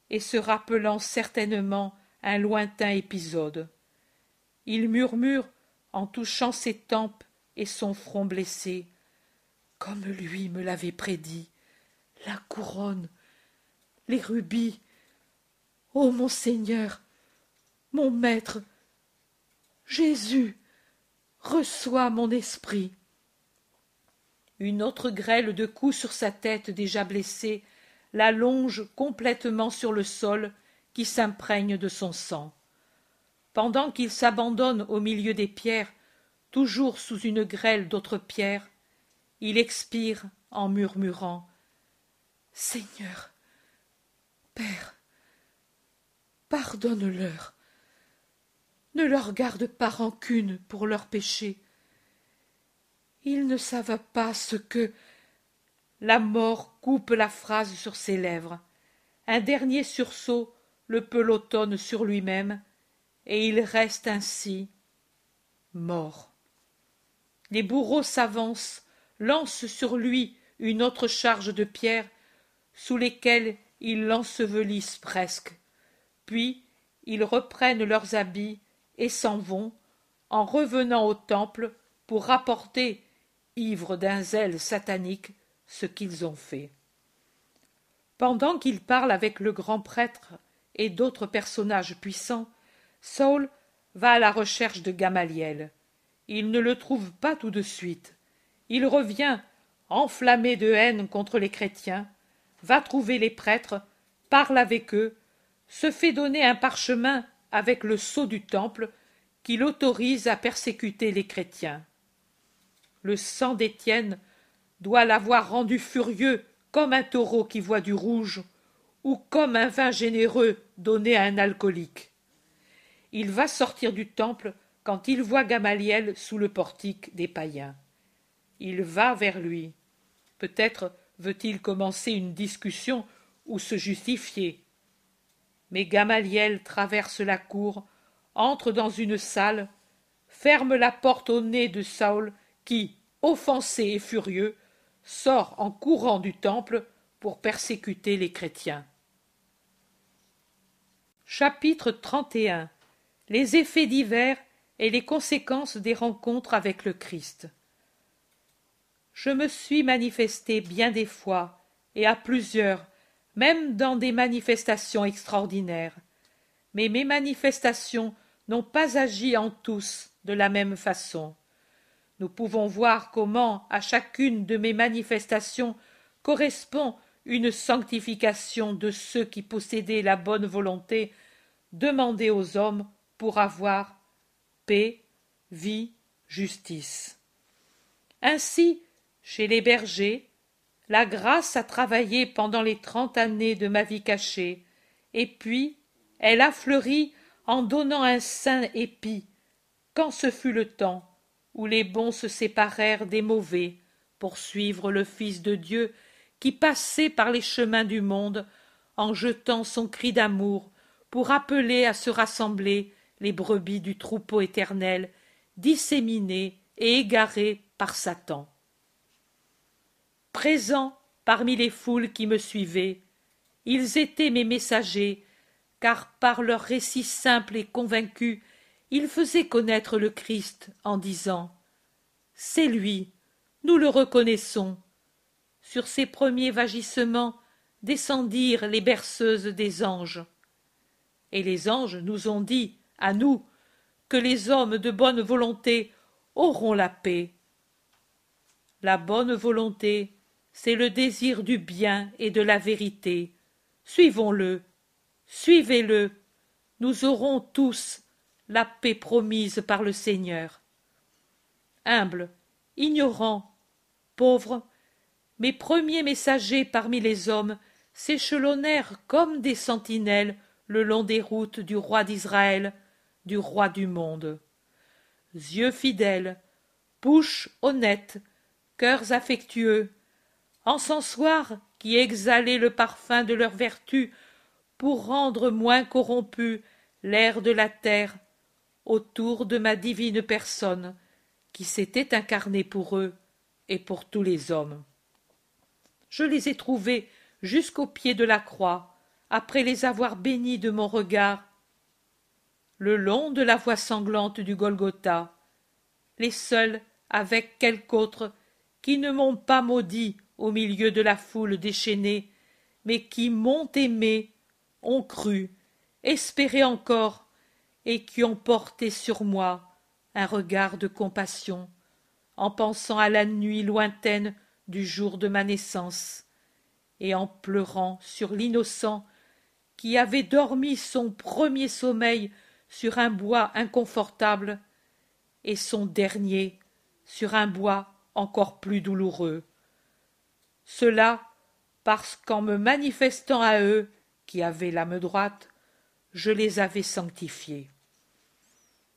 S1: et se rappelant certainement un lointain épisode. Il murmure en touchant ses tempes et son front blessé. Comme lui me l'avait prédit la couronne, les rubis. Ô mon Seigneur, mon Maître, Jésus, reçois mon esprit. Une autre grêle de coups sur sa tête déjà blessée la longe complètement sur le sol qui s'imprègne de son sang. Pendant qu'il s'abandonne au milieu des pierres, toujours sous une grêle d'autres pierres, il expire en murmurant Seigneur, Père, pardonne-leur. Ne leur garde pas rancune pour leurs péchés. Ils ne savent pas ce que. La mort coupe la phrase sur ses lèvres. Un dernier sursaut le pelotonne sur lui-même, et il reste ainsi mort. Les bourreaux s'avancent, lancent sur lui une autre charge de pierres sous lesquels ils l'ensevelissent presque. Puis ils reprennent leurs habits et s'en vont, en revenant au temple pour rapporter, ivres d'un zèle satanique, ce qu'ils ont fait. Pendant qu'ils parlent avec le grand prêtre et d'autres personnages puissants, Saul va à la recherche de Gamaliel. Il ne le trouve pas tout de suite. Il revient, enflammé de haine contre les chrétiens, va trouver les prêtres, parle avec eux, se fait donner un parchemin avec le sceau du temple qui l'autorise à persécuter les chrétiens. Le sang d'Étienne doit l'avoir rendu furieux comme un taureau qui voit du rouge ou comme un vin généreux donné à un alcoolique. Il va sortir du temple quand il voit Gamaliel sous le portique des païens. Il va vers lui. Peut-être veut-il commencer une discussion ou se justifier mais gamaliel traverse la cour entre dans une salle ferme la porte au nez de saül qui offensé et furieux sort en courant du temple pour persécuter les chrétiens. Chapitre les effets divers et les conséquences des rencontres avec le christ. Je me suis manifesté bien des fois et à plusieurs même dans des manifestations extraordinaires. Mais mes manifestations n'ont pas agi en tous de la même façon. Nous pouvons voir comment à chacune de mes manifestations correspond une sanctification de ceux qui possédaient la bonne volonté demandée aux hommes pour avoir paix vie justice. Ainsi chez les bergers, la grâce a travaillé pendant les trente années de ma vie cachée, et puis elle affleurit en donnant un saint épi. Quand ce fut le temps où les bons se séparèrent des mauvais pour suivre le fils de dieu qui passait par les chemins du monde en jetant son cri d'amour pour appeler à se rassembler les brebis du troupeau éternel disséminées et égarées par satan présents parmi les foules qui me suivaient. Ils étaient mes messagers car par leurs récits simples et convaincus ils faisaient connaître le christ en disant c'est lui nous le reconnaissons. Sur ses premiers vagissements descendirent les berceuses des anges. Et les anges nous ont dit à nous que les hommes de bonne volonté auront la paix. La bonne volonté c'est le désir du bien et de la vérité. Suivons-le. Suivez-le. Nous aurons tous la paix promise par le seigneur. Humbles ignorants pauvres mes premiers messagers parmi les hommes s'échelonnèrent comme des sentinelles le long des routes du roi d'israël du roi du monde. Yeux fidèles bouches honnêtes cœurs affectueux encensoirs qui exhalaient le parfum de leur vertu pour rendre moins corrompu l'air de la terre autour de ma divine personne qui s'était incarnée pour eux et pour tous les hommes. Je les ai trouvés jusqu'au pied de la croix après les avoir bénis de mon regard. Le long de la voie sanglante du golgotha les seuls avec quelque autre qui ne m'ont pas maudit au milieu de la foule déchaînée mais qui m'ont aimé ont cru espéré encore et qui ont porté sur moi un regard de compassion en pensant à la nuit lointaine du jour de ma naissance et en pleurant sur l'innocent qui avait dormi son premier sommeil sur un bois inconfortable et son dernier sur un bois encore plus douloureux cela parce qu'en me manifestant à eux qui avaient l'âme droite je les avais sanctifiés.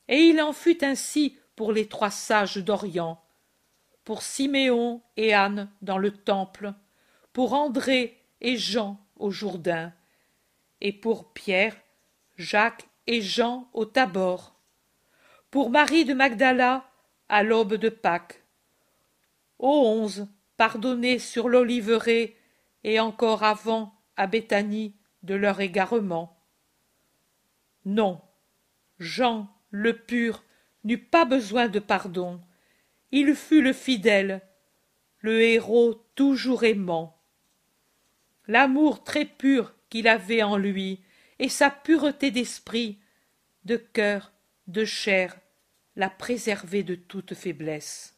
S1: Et il en fut ainsi pour les trois sages d'orient pour siméon et anne dans le temple pour andré et jean au jourdain et pour pierre jacques et jean au tabor pour marie de magdala à l'aube de pâques. Onze pardonnés sur l'oliveraie et encore avant à béthanie de leur égarement. Non jean le pur n'eut pas besoin de pardon. Il fut le fidèle le héros toujours aimant. L'amour très pur qu'il avait en lui et sa pureté d'esprit de cœur de chair l'a préservé de toute faiblesse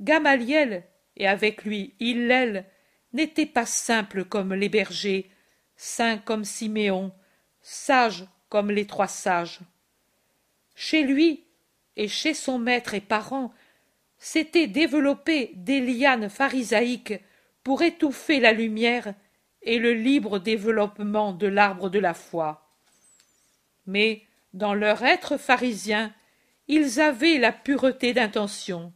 S1: gamaliel et avec lui hillel n'étaient pas simples comme les bergers saints comme siméon sages comme les trois sages. Chez lui et chez son maître et parent s'étaient développées des lianes pharisaïques pour étouffer la lumière et le libre développement de l'arbre de la foi. Mais dans leur être pharisien ils avaient la pureté d'intention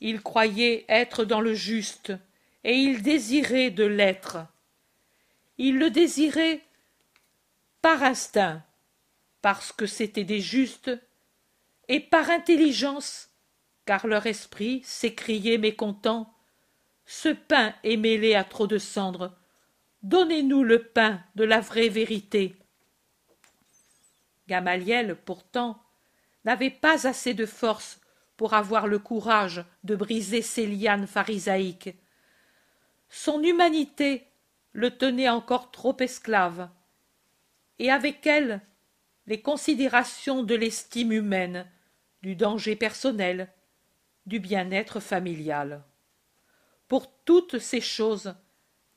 S1: ils croyaient être dans le juste et ils désiraient de l'être. Ils le désiraient par instinct parce que c'étaient des justes et par intelligence car leur esprit s'écriait mécontent ce pain est mêlé à trop de cendre donnez-nous le pain de la vraie vérité gamaliel pourtant n'avait pas assez de force pour avoir le courage de briser ces lianes pharisaïques. Son humanité le tenait encore trop esclave. Et avec elle les considérations de l'estime humaine du danger personnel du bien-être familial. Pour toutes ces choses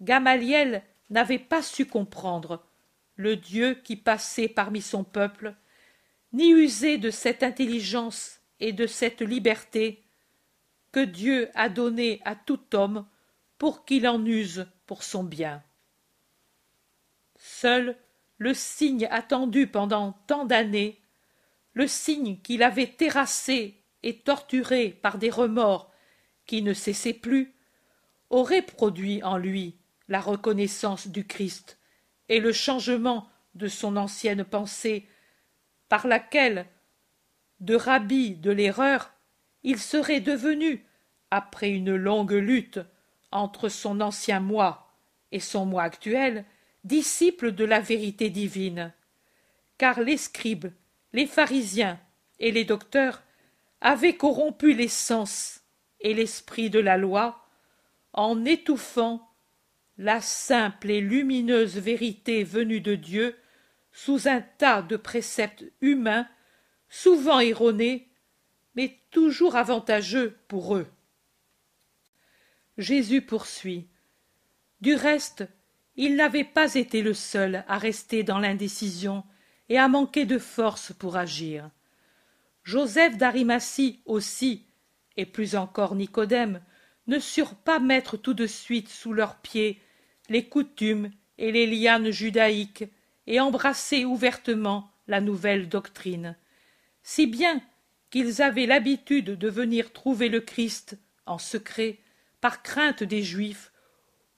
S1: gamaliel n'avait pas su comprendre le dieu qui passait parmi son peuple ni user de cette intelligence et de cette liberté que dieu a donnée à tout homme pour qu'il en use pour son bien. Seul le signe attendu pendant tant d'années, le signe qu'il avait terrassé et torturé par des remords qui ne cessaient plus, aurait produit en lui la reconnaissance du Christ et le changement de son ancienne pensée, par laquelle, de rabbi de l'erreur, il serait devenu, après une longue lutte entre son ancien moi et son moi actuel, disciple de la vérité divine. Car les scribes, les pharisiens et les docteurs avaient corrompu les sens et l'esprit de la loi en étouffant la simple et lumineuse vérité venue de Dieu sous un tas de préceptes humains, souvent erronés, mais toujours avantageux pour eux. Jésus poursuit. Du reste, il n'avait pas été le seul à rester dans l'indécision et à manquer de force pour agir. Joseph d'Arimathie aussi, et plus encore Nicodème, ne surent pas mettre tout de suite sous leurs pieds les coutumes et les lianes judaïques et embrasser ouvertement la nouvelle doctrine, si bien qu'ils avaient l'habitude de venir trouver le Christ en secret par crainte des Juifs,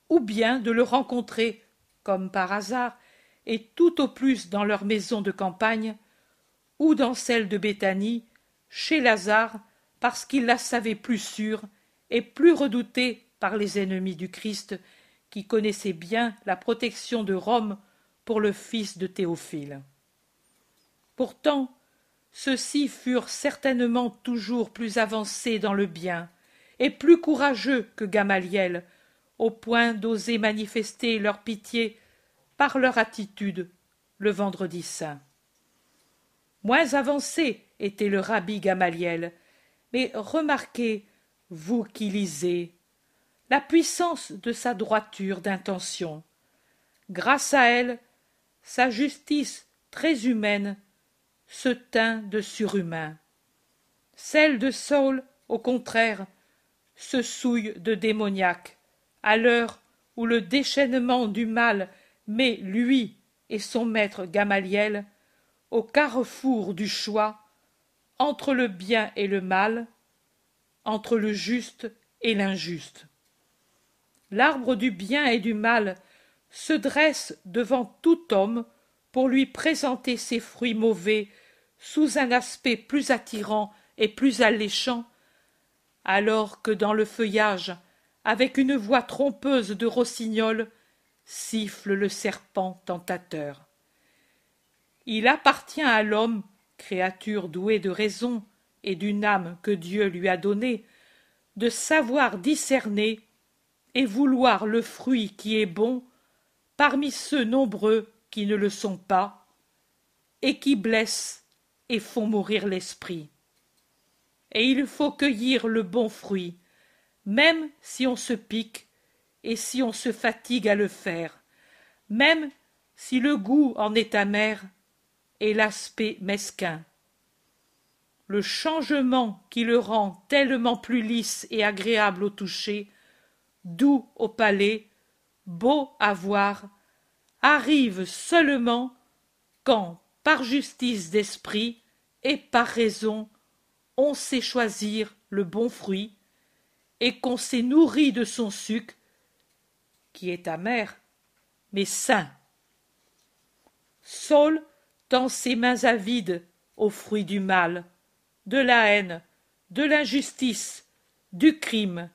S1: ou bien de le rencontrer, comme par hasard, et tout au plus dans leur maison de campagne, ou dans celle de Béthanie, chez Lazare, parce qu'ils la savaient plus sûre et plus redoutée par les ennemis du Christ, qui connaissaient bien la protection de Rome pour le fils de Théophile. Pourtant, ceux-ci furent certainement toujours plus avancés dans le bien, et plus courageux que Gamaliel, au point d'oser manifester leur pitié par leur attitude le vendredi saint. Moins avancé était le rabbi Gamaliel, mais remarquez, vous qui lisez, la puissance de sa droiture d'intention. Grâce à elle, sa justice très humaine se tint de surhumain. Celle de Saul, au contraire, se souille de démoniaque, à l'heure où le déchaînement du mal met lui et son maître Gamaliel au carrefour du choix entre le bien et le mal, entre le juste et l'injuste. L'arbre du bien et du mal se dresse devant tout homme pour lui présenter ses fruits mauvais sous un aspect plus attirant et plus alléchant, alors que dans le feuillage, avec une voix trompeuse de rossignol, siffle le serpent tentateur. Il appartient à l'homme, créature douée de raison et d'une âme que Dieu lui a donnée, de savoir discerner et vouloir le fruit qui est bon parmi ceux nombreux qui ne le sont pas, et qui blessent et font mourir l'esprit. Et il faut cueillir le bon fruit, même si on se pique et si on se fatigue à le faire, même si le goût en est amer et l'aspect mesquin. Le changement qui le rend tellement plus lisse et agréable au toucher, doux au palais, beau à voir, arrive seulement quand, par justice d'esprit, et par raison on sait choisir le bon fruit, et qu'on s'est nourri de son sucre, qui est amer, mais sain. Saul tend ses mains avides aux fruits du mal, de la haine, de l'injustice, du crime,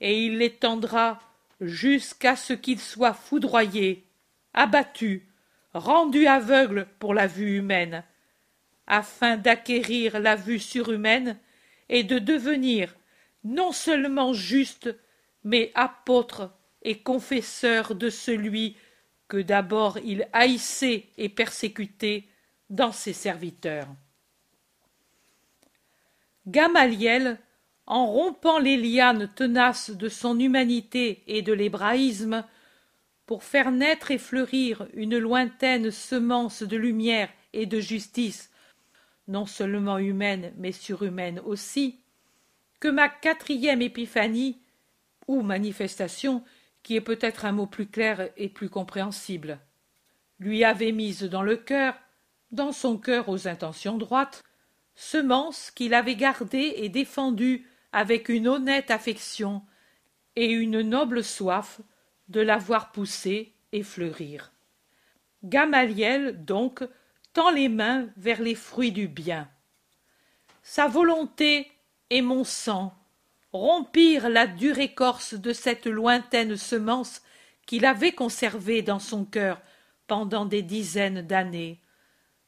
S1: et il les tendra jusqu'à ce qu'il soit foudroyé, abattu, rendu aveugle pour la vue humaine, afin d'acquérir la vue surhumaine et de devenir non seulement juste, mais apôtre et confesseur de celui que d'abord il haïssait et persécutait dans ses serviteurs. Gamaliel, en rompant les lianes tenaces de son humanité et de l'hébraïsme, pour faire naître et fleurir une lointaine semence de lumière et de justice non seulement humaine mais surhumaine aussi, que ma quatrième épiphanie, ou manifestation, qui est peut-être un mot plus clair et plus compréhensible. lui avait mise dans le cœur, dans son cœur aux intentions droites, semence qu'il avait gardée et défendue avec une honnête affection et une noble soif de la voir pousser et fleurir. Gamaliel, donc, les mains vers les fruits du bien. Sa volonté et mon sang rompirent la dure écorce de cette lointaine semence qu'il avait conservée dans son cœur pendant des dizaines d'années,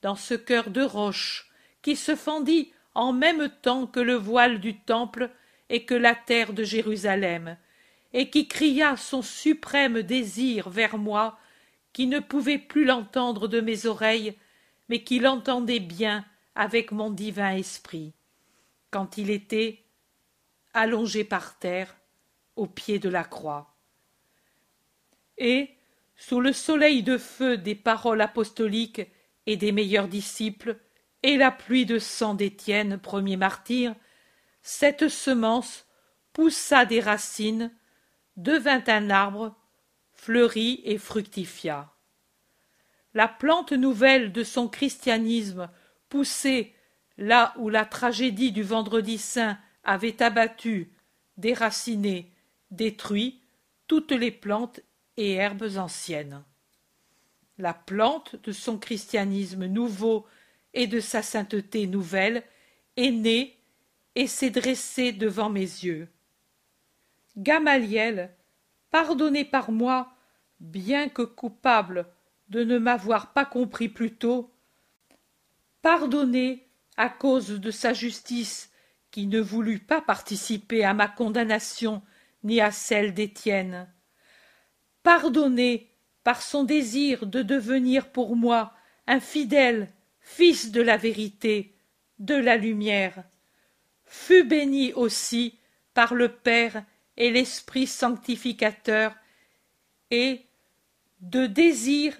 S1: dans ce cœur de roche qui se fendit en même temps que le voile du temple et que la terre de Jérusalem, et qui cria son suprême désir vers moi, qui ne pouvait plus l'entendre de mes oreilles, mais qui l'entendait bien avec mon divin esprit, quand il était allongé par terre au pied de la croix. Et, sous le soleil de feu des paroles apostoliques et des meilleurs disciples, et la pluie de sang d'Étienne, premier martyr, cette semence poussa des racines, devint un arbre, fleurit et fructifia. La plante nouvelle de son christianisme poussée là où la tragédie du vendredi saint avait abattu, déraciné, détruit toutes les plantes et herbes anciennes. La plante de son christianisme nouveau et de sa sainteté nouvelle est née et s'est dressée devant mes yeux. Gamaliel, pardonné par moi, bien que coupable de ne m'avoir pas compris plus tôt, pardonné à cause de sa justice qui ne voulut pas participer à ma condamnation ni à celle d'Étienne, pardonné par son désir de devenir pour moi un fidèle fils de la vérité, de la lumière, fut béni aussi par le Père et l'Esprit sanctificateur, et, de désir,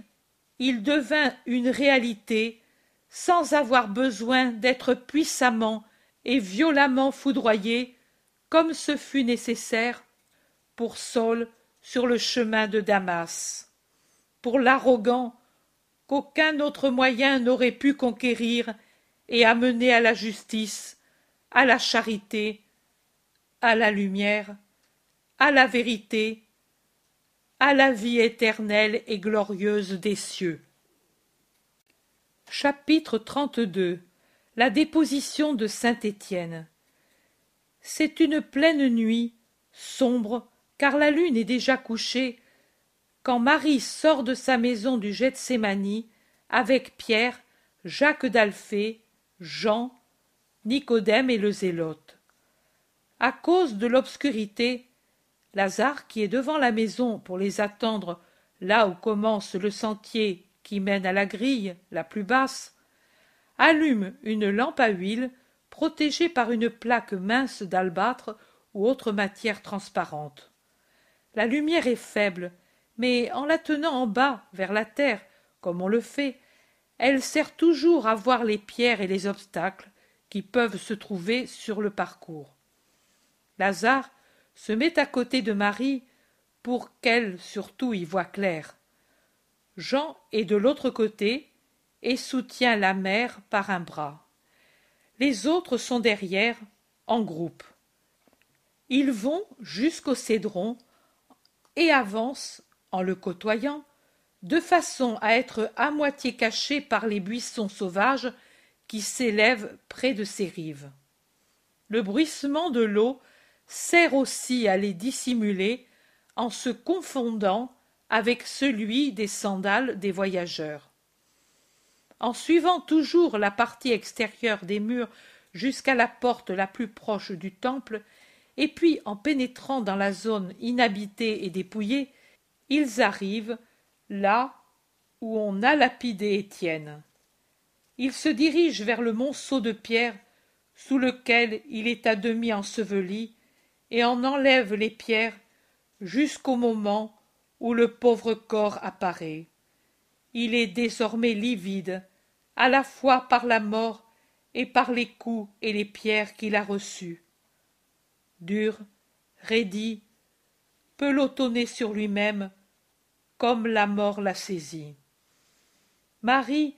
S1: il devint une réalité, sans avoir besoin d'être puissamment et violemment foudroyé, comme ce fut nécessaire pour Saul sur le chemin de Damas, pour l'arrogant qu'aucun autre moyen n'aurait pu conquérir et amener à la justice, à la charité, à la lumière, à la vérité, à la vie éternelle et glorieuse des cieux. Chapitre 32 La déposition de saint Étienne. C'est une pleine nuit, sombre, car la lune est déjà couchée, quand Marie sort de sa maison du Gethsémani avec Pierre, Jacques d'Alphée, Jean, Nicodème et le Zélote. À cause de l'obscurité, Lazare, qui est devant la maison pour les attendre là où commence le sentier qui mène à la grille la plus basse, allume une lampe à huile protégée par une plaque mince d'albâtre ou autre matière transparente. La lumière est faible mais en la tenant en bas vers la terre comme on le fait elle sert toujours à voir les pierres et les obstacles qui peuvent se trouver sur le parcours lazare se met à côté de marie pour qu'elle surtout y voie clair. Jean est de l'autre côté et soutient la mère par un bras. Les autres sont derrière en groupe. Ils vont jusqu'au cédron et avancent en le côtoyant, de façon à être à moitié cachés par les buissons sauvages qui s'élèvent près de ses rives. Le bruissement de l'eau sert aussi à les dissimuler en se confondant avec celui des sandales des voyageurs. En suivant toujours la partie extérieure des murs jusqu'à la porte la plus proche du temple, et puis en pénétrant dans la zone inhabitée et dépouillée, ils arrivent là où on a lapidé Étienne. Ils se dirigent vers le monceau de pierre sous lequel il est à demi enseveli et en enlèvent les pierres jusqu'au moment où le pauvre corps apparaît. Il est désormais livide, à la fois par la mort et par les coups et les pierres qu'il a reçus. Dur, raidi, pelotonné sur lui-même, comme la mort l'a saisi. Marie,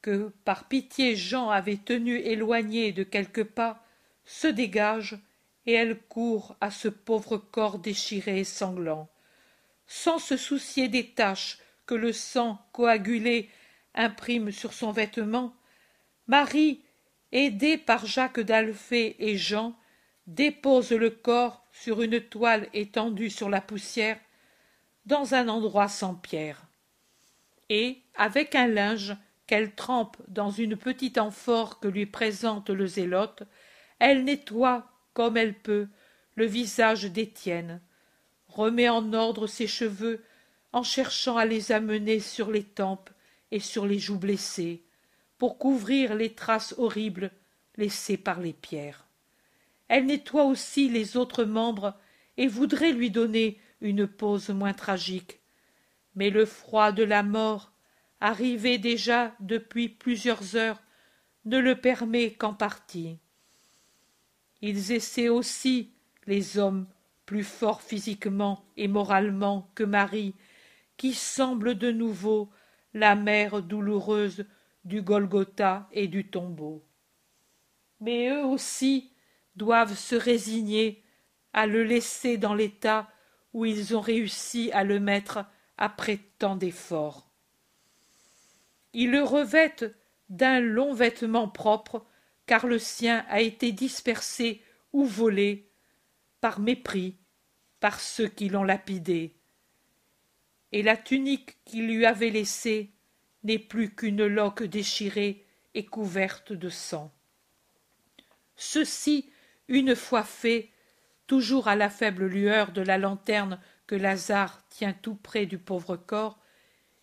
S1: que par pitié Jean avait tenue éloignée de quelques pas, se dégage et elle court à ce pauvre corps déchiré et sanglant. Sans se soucier des taches que le sang coagulé imprime sur son vêtement, Marie, aidée par Jacques d'Alphée et Jean, dépose le corps sur une toile étendue sur la poussière, dans un endroit sans pierre. Et, avec un linge qu'elle trempe dans une petite amphore que lui présente le zélote, elle nettoie, comme elle peut, le visage d'Étienne, remet en ordre ses cheveux en cherchant à les amener sur les tempes et sur les joues blessées, pour couvrir les traces horribles laissées par les pierres. Elle nettoie aussi les autres membres et voudrait lui donner une pose moins tragique. Mais le froid de la mort, arrivé déjà depuis plusieurs heures, ne le permet qu'en partie. Ils essaient aussi, les hommes, plus forts physiquement et moralement que Marie, qui semble de nouveau la mère douloureuse du Golgotha et du tombeau. Mais eux aussi doivent se résigner à le laisser dans l'état où ils ont réussi à le mettre après tant d'efforts. Ils le revêtent d'un long vêtement propre, car le sien a été dispersé ou volé, par mépris, par ceux qui l'ont lapidé. Et la tunique qu'il lui avait laissée n'est plus qu'une loque déchirée et couverte de sang. Ceci, une fois fait, toujours à la faible lueur de la lanterne que Lazare tient tout près du pauvre corps,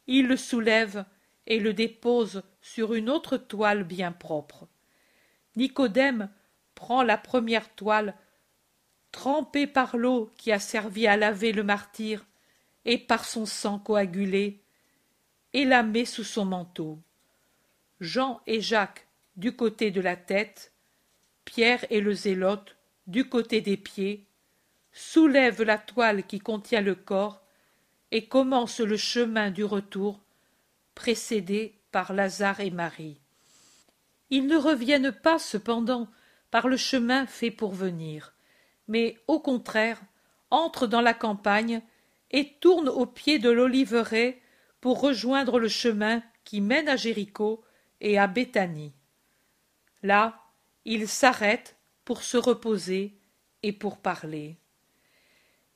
S1: il le soulève et le dépose sur une autre toile bien propre. Nicodème prend la première toile, trempée par l'eau qui a servi à laver le martyr, et par son sang coagulé, et la met sous son manteau. Jean et Jacques du côté de la tête, Pierre et le zélote du côté des pieds, soulèvent la toile qui contient le corps et commencent le chemin du retour, précédés par Lazare et Marie. Ils ne reviennent pas cependant par le chemin fait pour venir, mais au contraire entrent dans la campagne et tournent au pied de l'oliveraie pour rejoindre le chemin qui mène à Jéricho et à Béthanie. Là, ils s'arrêtent pour se reposer et pour parler.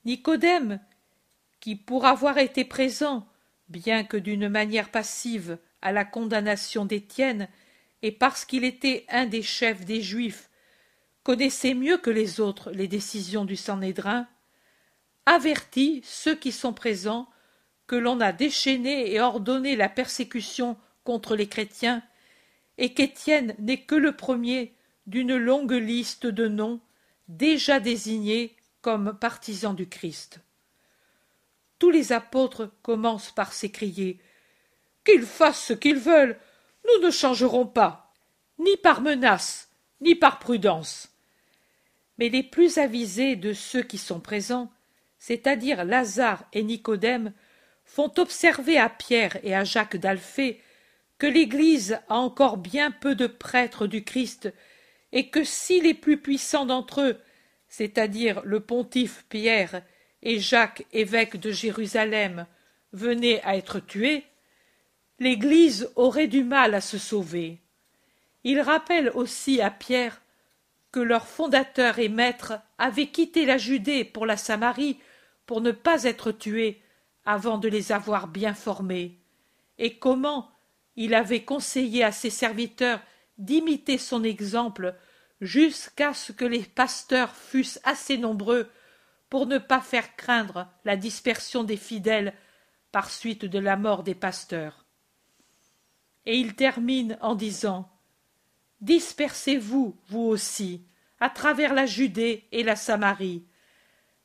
S1: Nicodème, qui pour avoir été présent, bien que d'une manière passive, à la condamnation d'Étienne, et parce qu'il était un des chefs des Juifs, connaissait mieux que les autres les décisions du Sanhédrin, avertit ceux qui sont présents que l'on a déchaîné et ordonné la persécution contre les chrétiens, et qu'Étienne n'est que le premier d'une longue liste de noms déjà désignés comme partisans du Christ. Tous les apôtres commencent par s'écrier Qu'ils fassent ce qu'ils veulent, nous ne changerons pas, ni par menace, ni par prudence. Mais les plus avisés de ceux qui sont présents, c'est-à-dire Lazare et Nicodème, font observer à Pierre et à Jacques d'Alphée que l'Église a encore bien peu de prêtres du Christ et que si les plus puissants d'entre eux, c'est-à-dire le pontife Pierre et Jacques évêque de Jérusalem, venaient à être tués, l'Église aurait du mal à se sauver. Il rappelle aussi à Pierre que leur fondateur et maître avait quitté la Judée pour la Samarie pour ne pas être tué avant de les avoir bien formés, et comment il avait conseillé à ses serviteurs d'imiter son exemple jusqu'à ce que les pasteurs fussent assez nombreux pour ne pas faire craindre la dispersion des fidèles par suite de la mort des pasteurs. Et il termine en disant Dispersez-vous, vous aussi, à travers la Judée et la Samarie.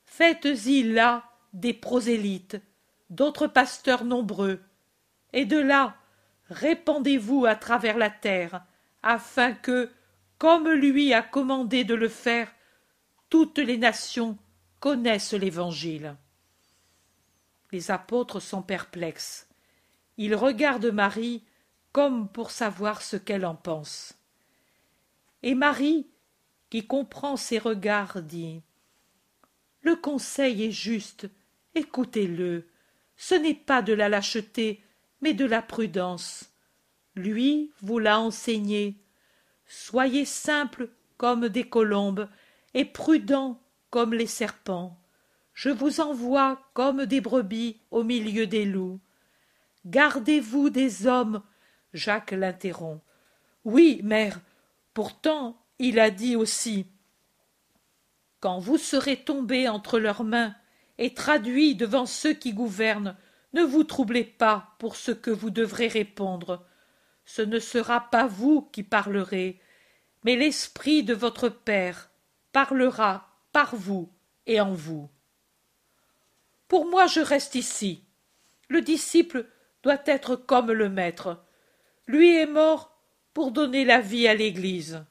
S1: Faites-y là des prosélytes, d'autres pasteurs nombreux, et de là répandez-vous à travers la terre, afin que, comme lui a commandé de le faire, toutes les nations connaissent l'Évangile. Les apôtres sont perplexes. Ils regardent Marie, comme pour savoir ce qu'elle en pense. Et Marie, qui comprend ses regards, dit Le conseil est juste, écoutez-le. Ce n'est pas de la lâcheté, mais de la prudence. Lui vous l'a enseigné. Soyez simples comme des colombes et prudents comme les serpents. Je vous envoie comme des brebis au milieu des loups. Gardez-vous des hommes. Jacques l'interrompt. Oui, mère. Pourtant, il a dit aussi. Quand vous serez tombés entre leurs mains et traduits devant ceux qui gouvernent, ne vous troublez pas pour ce que vous devrez répondre. Ce ne sera pas vous qui parlerez, mais l'esprit de votre Père parlera par vous et en vous. Pour moi, je reste ici. Le disciple doit être comme le maître. Lui est mort pour donner la vie à l'Église.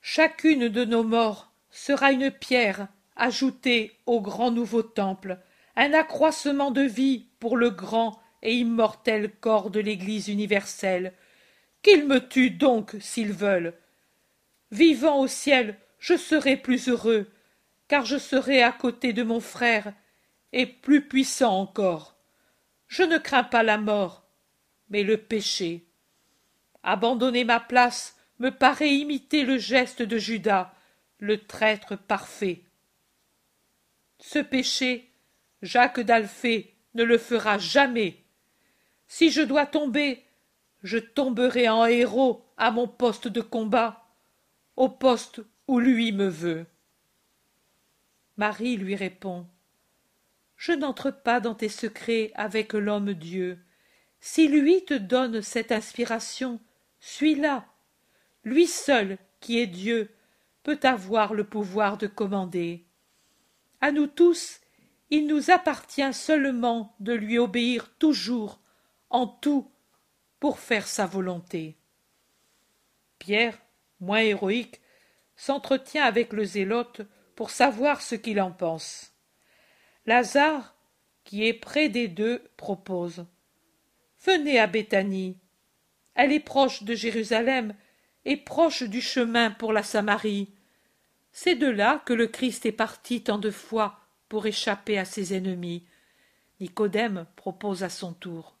S1: Chacune de nos morts sera une pierre ajoutée au grand nouveau temple, un accroissement de vie pour le grand et immortel corps de l'Église universelle. Qu'ils me tuent donc s'ils veulent. Vivant au ciel, je serai plus heureux, car je serai à côté de mon frère et plus puissant encore. Je ne crains pas la mort, mais le péché. Abandonner ma place me paraît imiter le geste de Judas, le traître parfait. Ce péché, Jacques d'Alphée ne le fera jamais. Si je dois tomber, je tomberai en héros à mon poste de combat, au poste où lui me veut. Marie lui répond je n'entre pas dans tes secrets avec l'homme Dieu. Si lui te donne cette inspiration, suis-la. Lui seul, qui est Dieu, peut avoir le pouvoir de commander. À nous tous, il nous appartient seulement de lui obéir toujours, en tout, pour faire sa volonté. Pierre, moins héroïque, s'entretient avec le zélote pour savoir ce qu'il en pense. Lazare, qui est près des deux, propose. Venez à Béthanie. Elle est proche de Jérusalem et proche du chemin pour la Samarie. C'est de là que le Christ est parti tant de fois pour échapper à ses ennemis. Nicodème propose à son tour.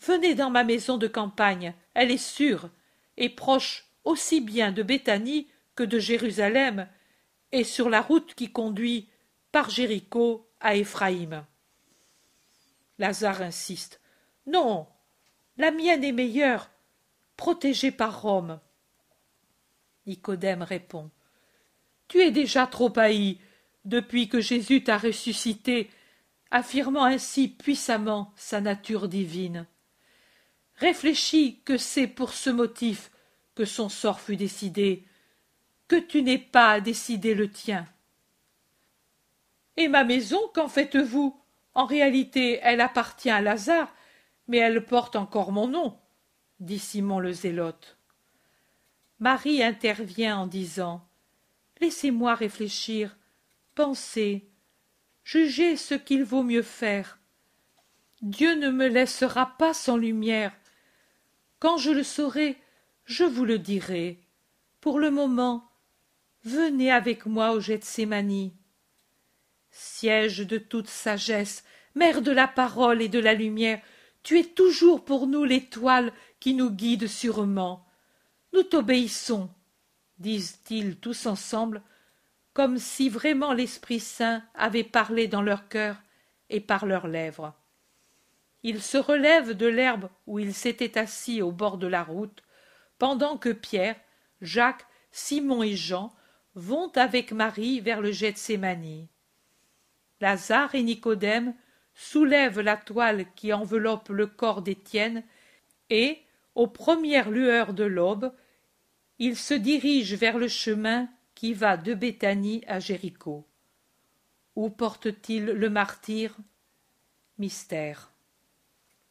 S1: Venez dans ma maison de campagne, elle est sûre, et proche aussi bien de Béthanie que de Jérusalem, et sur la route qui conduit par Jéricho à Éphraïm. Lazare insiste. Non, la mienne est meilleure, protégée par Rome. Nicodème répond. Tu es déjà trop haï depuis que Jésus t'a ressuscité, affirmant ainsi puissamment sa nature divine. Réfléchis que c'est pour ce motif que son sort fut décidé, que tu n'es pas à décider le tien. Et ma maison, qu'en faites-vous? En réalité, elle appartient à Lazare, mais elle porte encore mon nom, dit Simon le Zélote. Marie intervient en disant Laissez-moi réfléchir, penser, juger ce qu'il vaut mieux faire. Dieu ne me laissera pas sans lumière. Quand je le saurai, je vous le dirai. Pour le moment, venez avec moi au Gethsémani siège de toute sagesse mère de la parole et de la lumière tu es toujours pour nous l'étoile qui nous guide sûrement. Nous t'obéissons disent-ils tous ensemble comme si vraiment l'esprit saint avait parlé dans leur cœur et par leurs lèvres. Ils se relèvent de l'herbe où ils s'étaient assis au bord de la route pendant que pierre jacques simon et jean vont avec marie vers le gethsémani lazare et nicodème soulèvent la toile qui enveloppe le corps d'étienne et aux premières lueurs de l'aube ils se dirigent vers le chemin qui va de béthanie à jéricho. Où porte t il le martyr? Mystère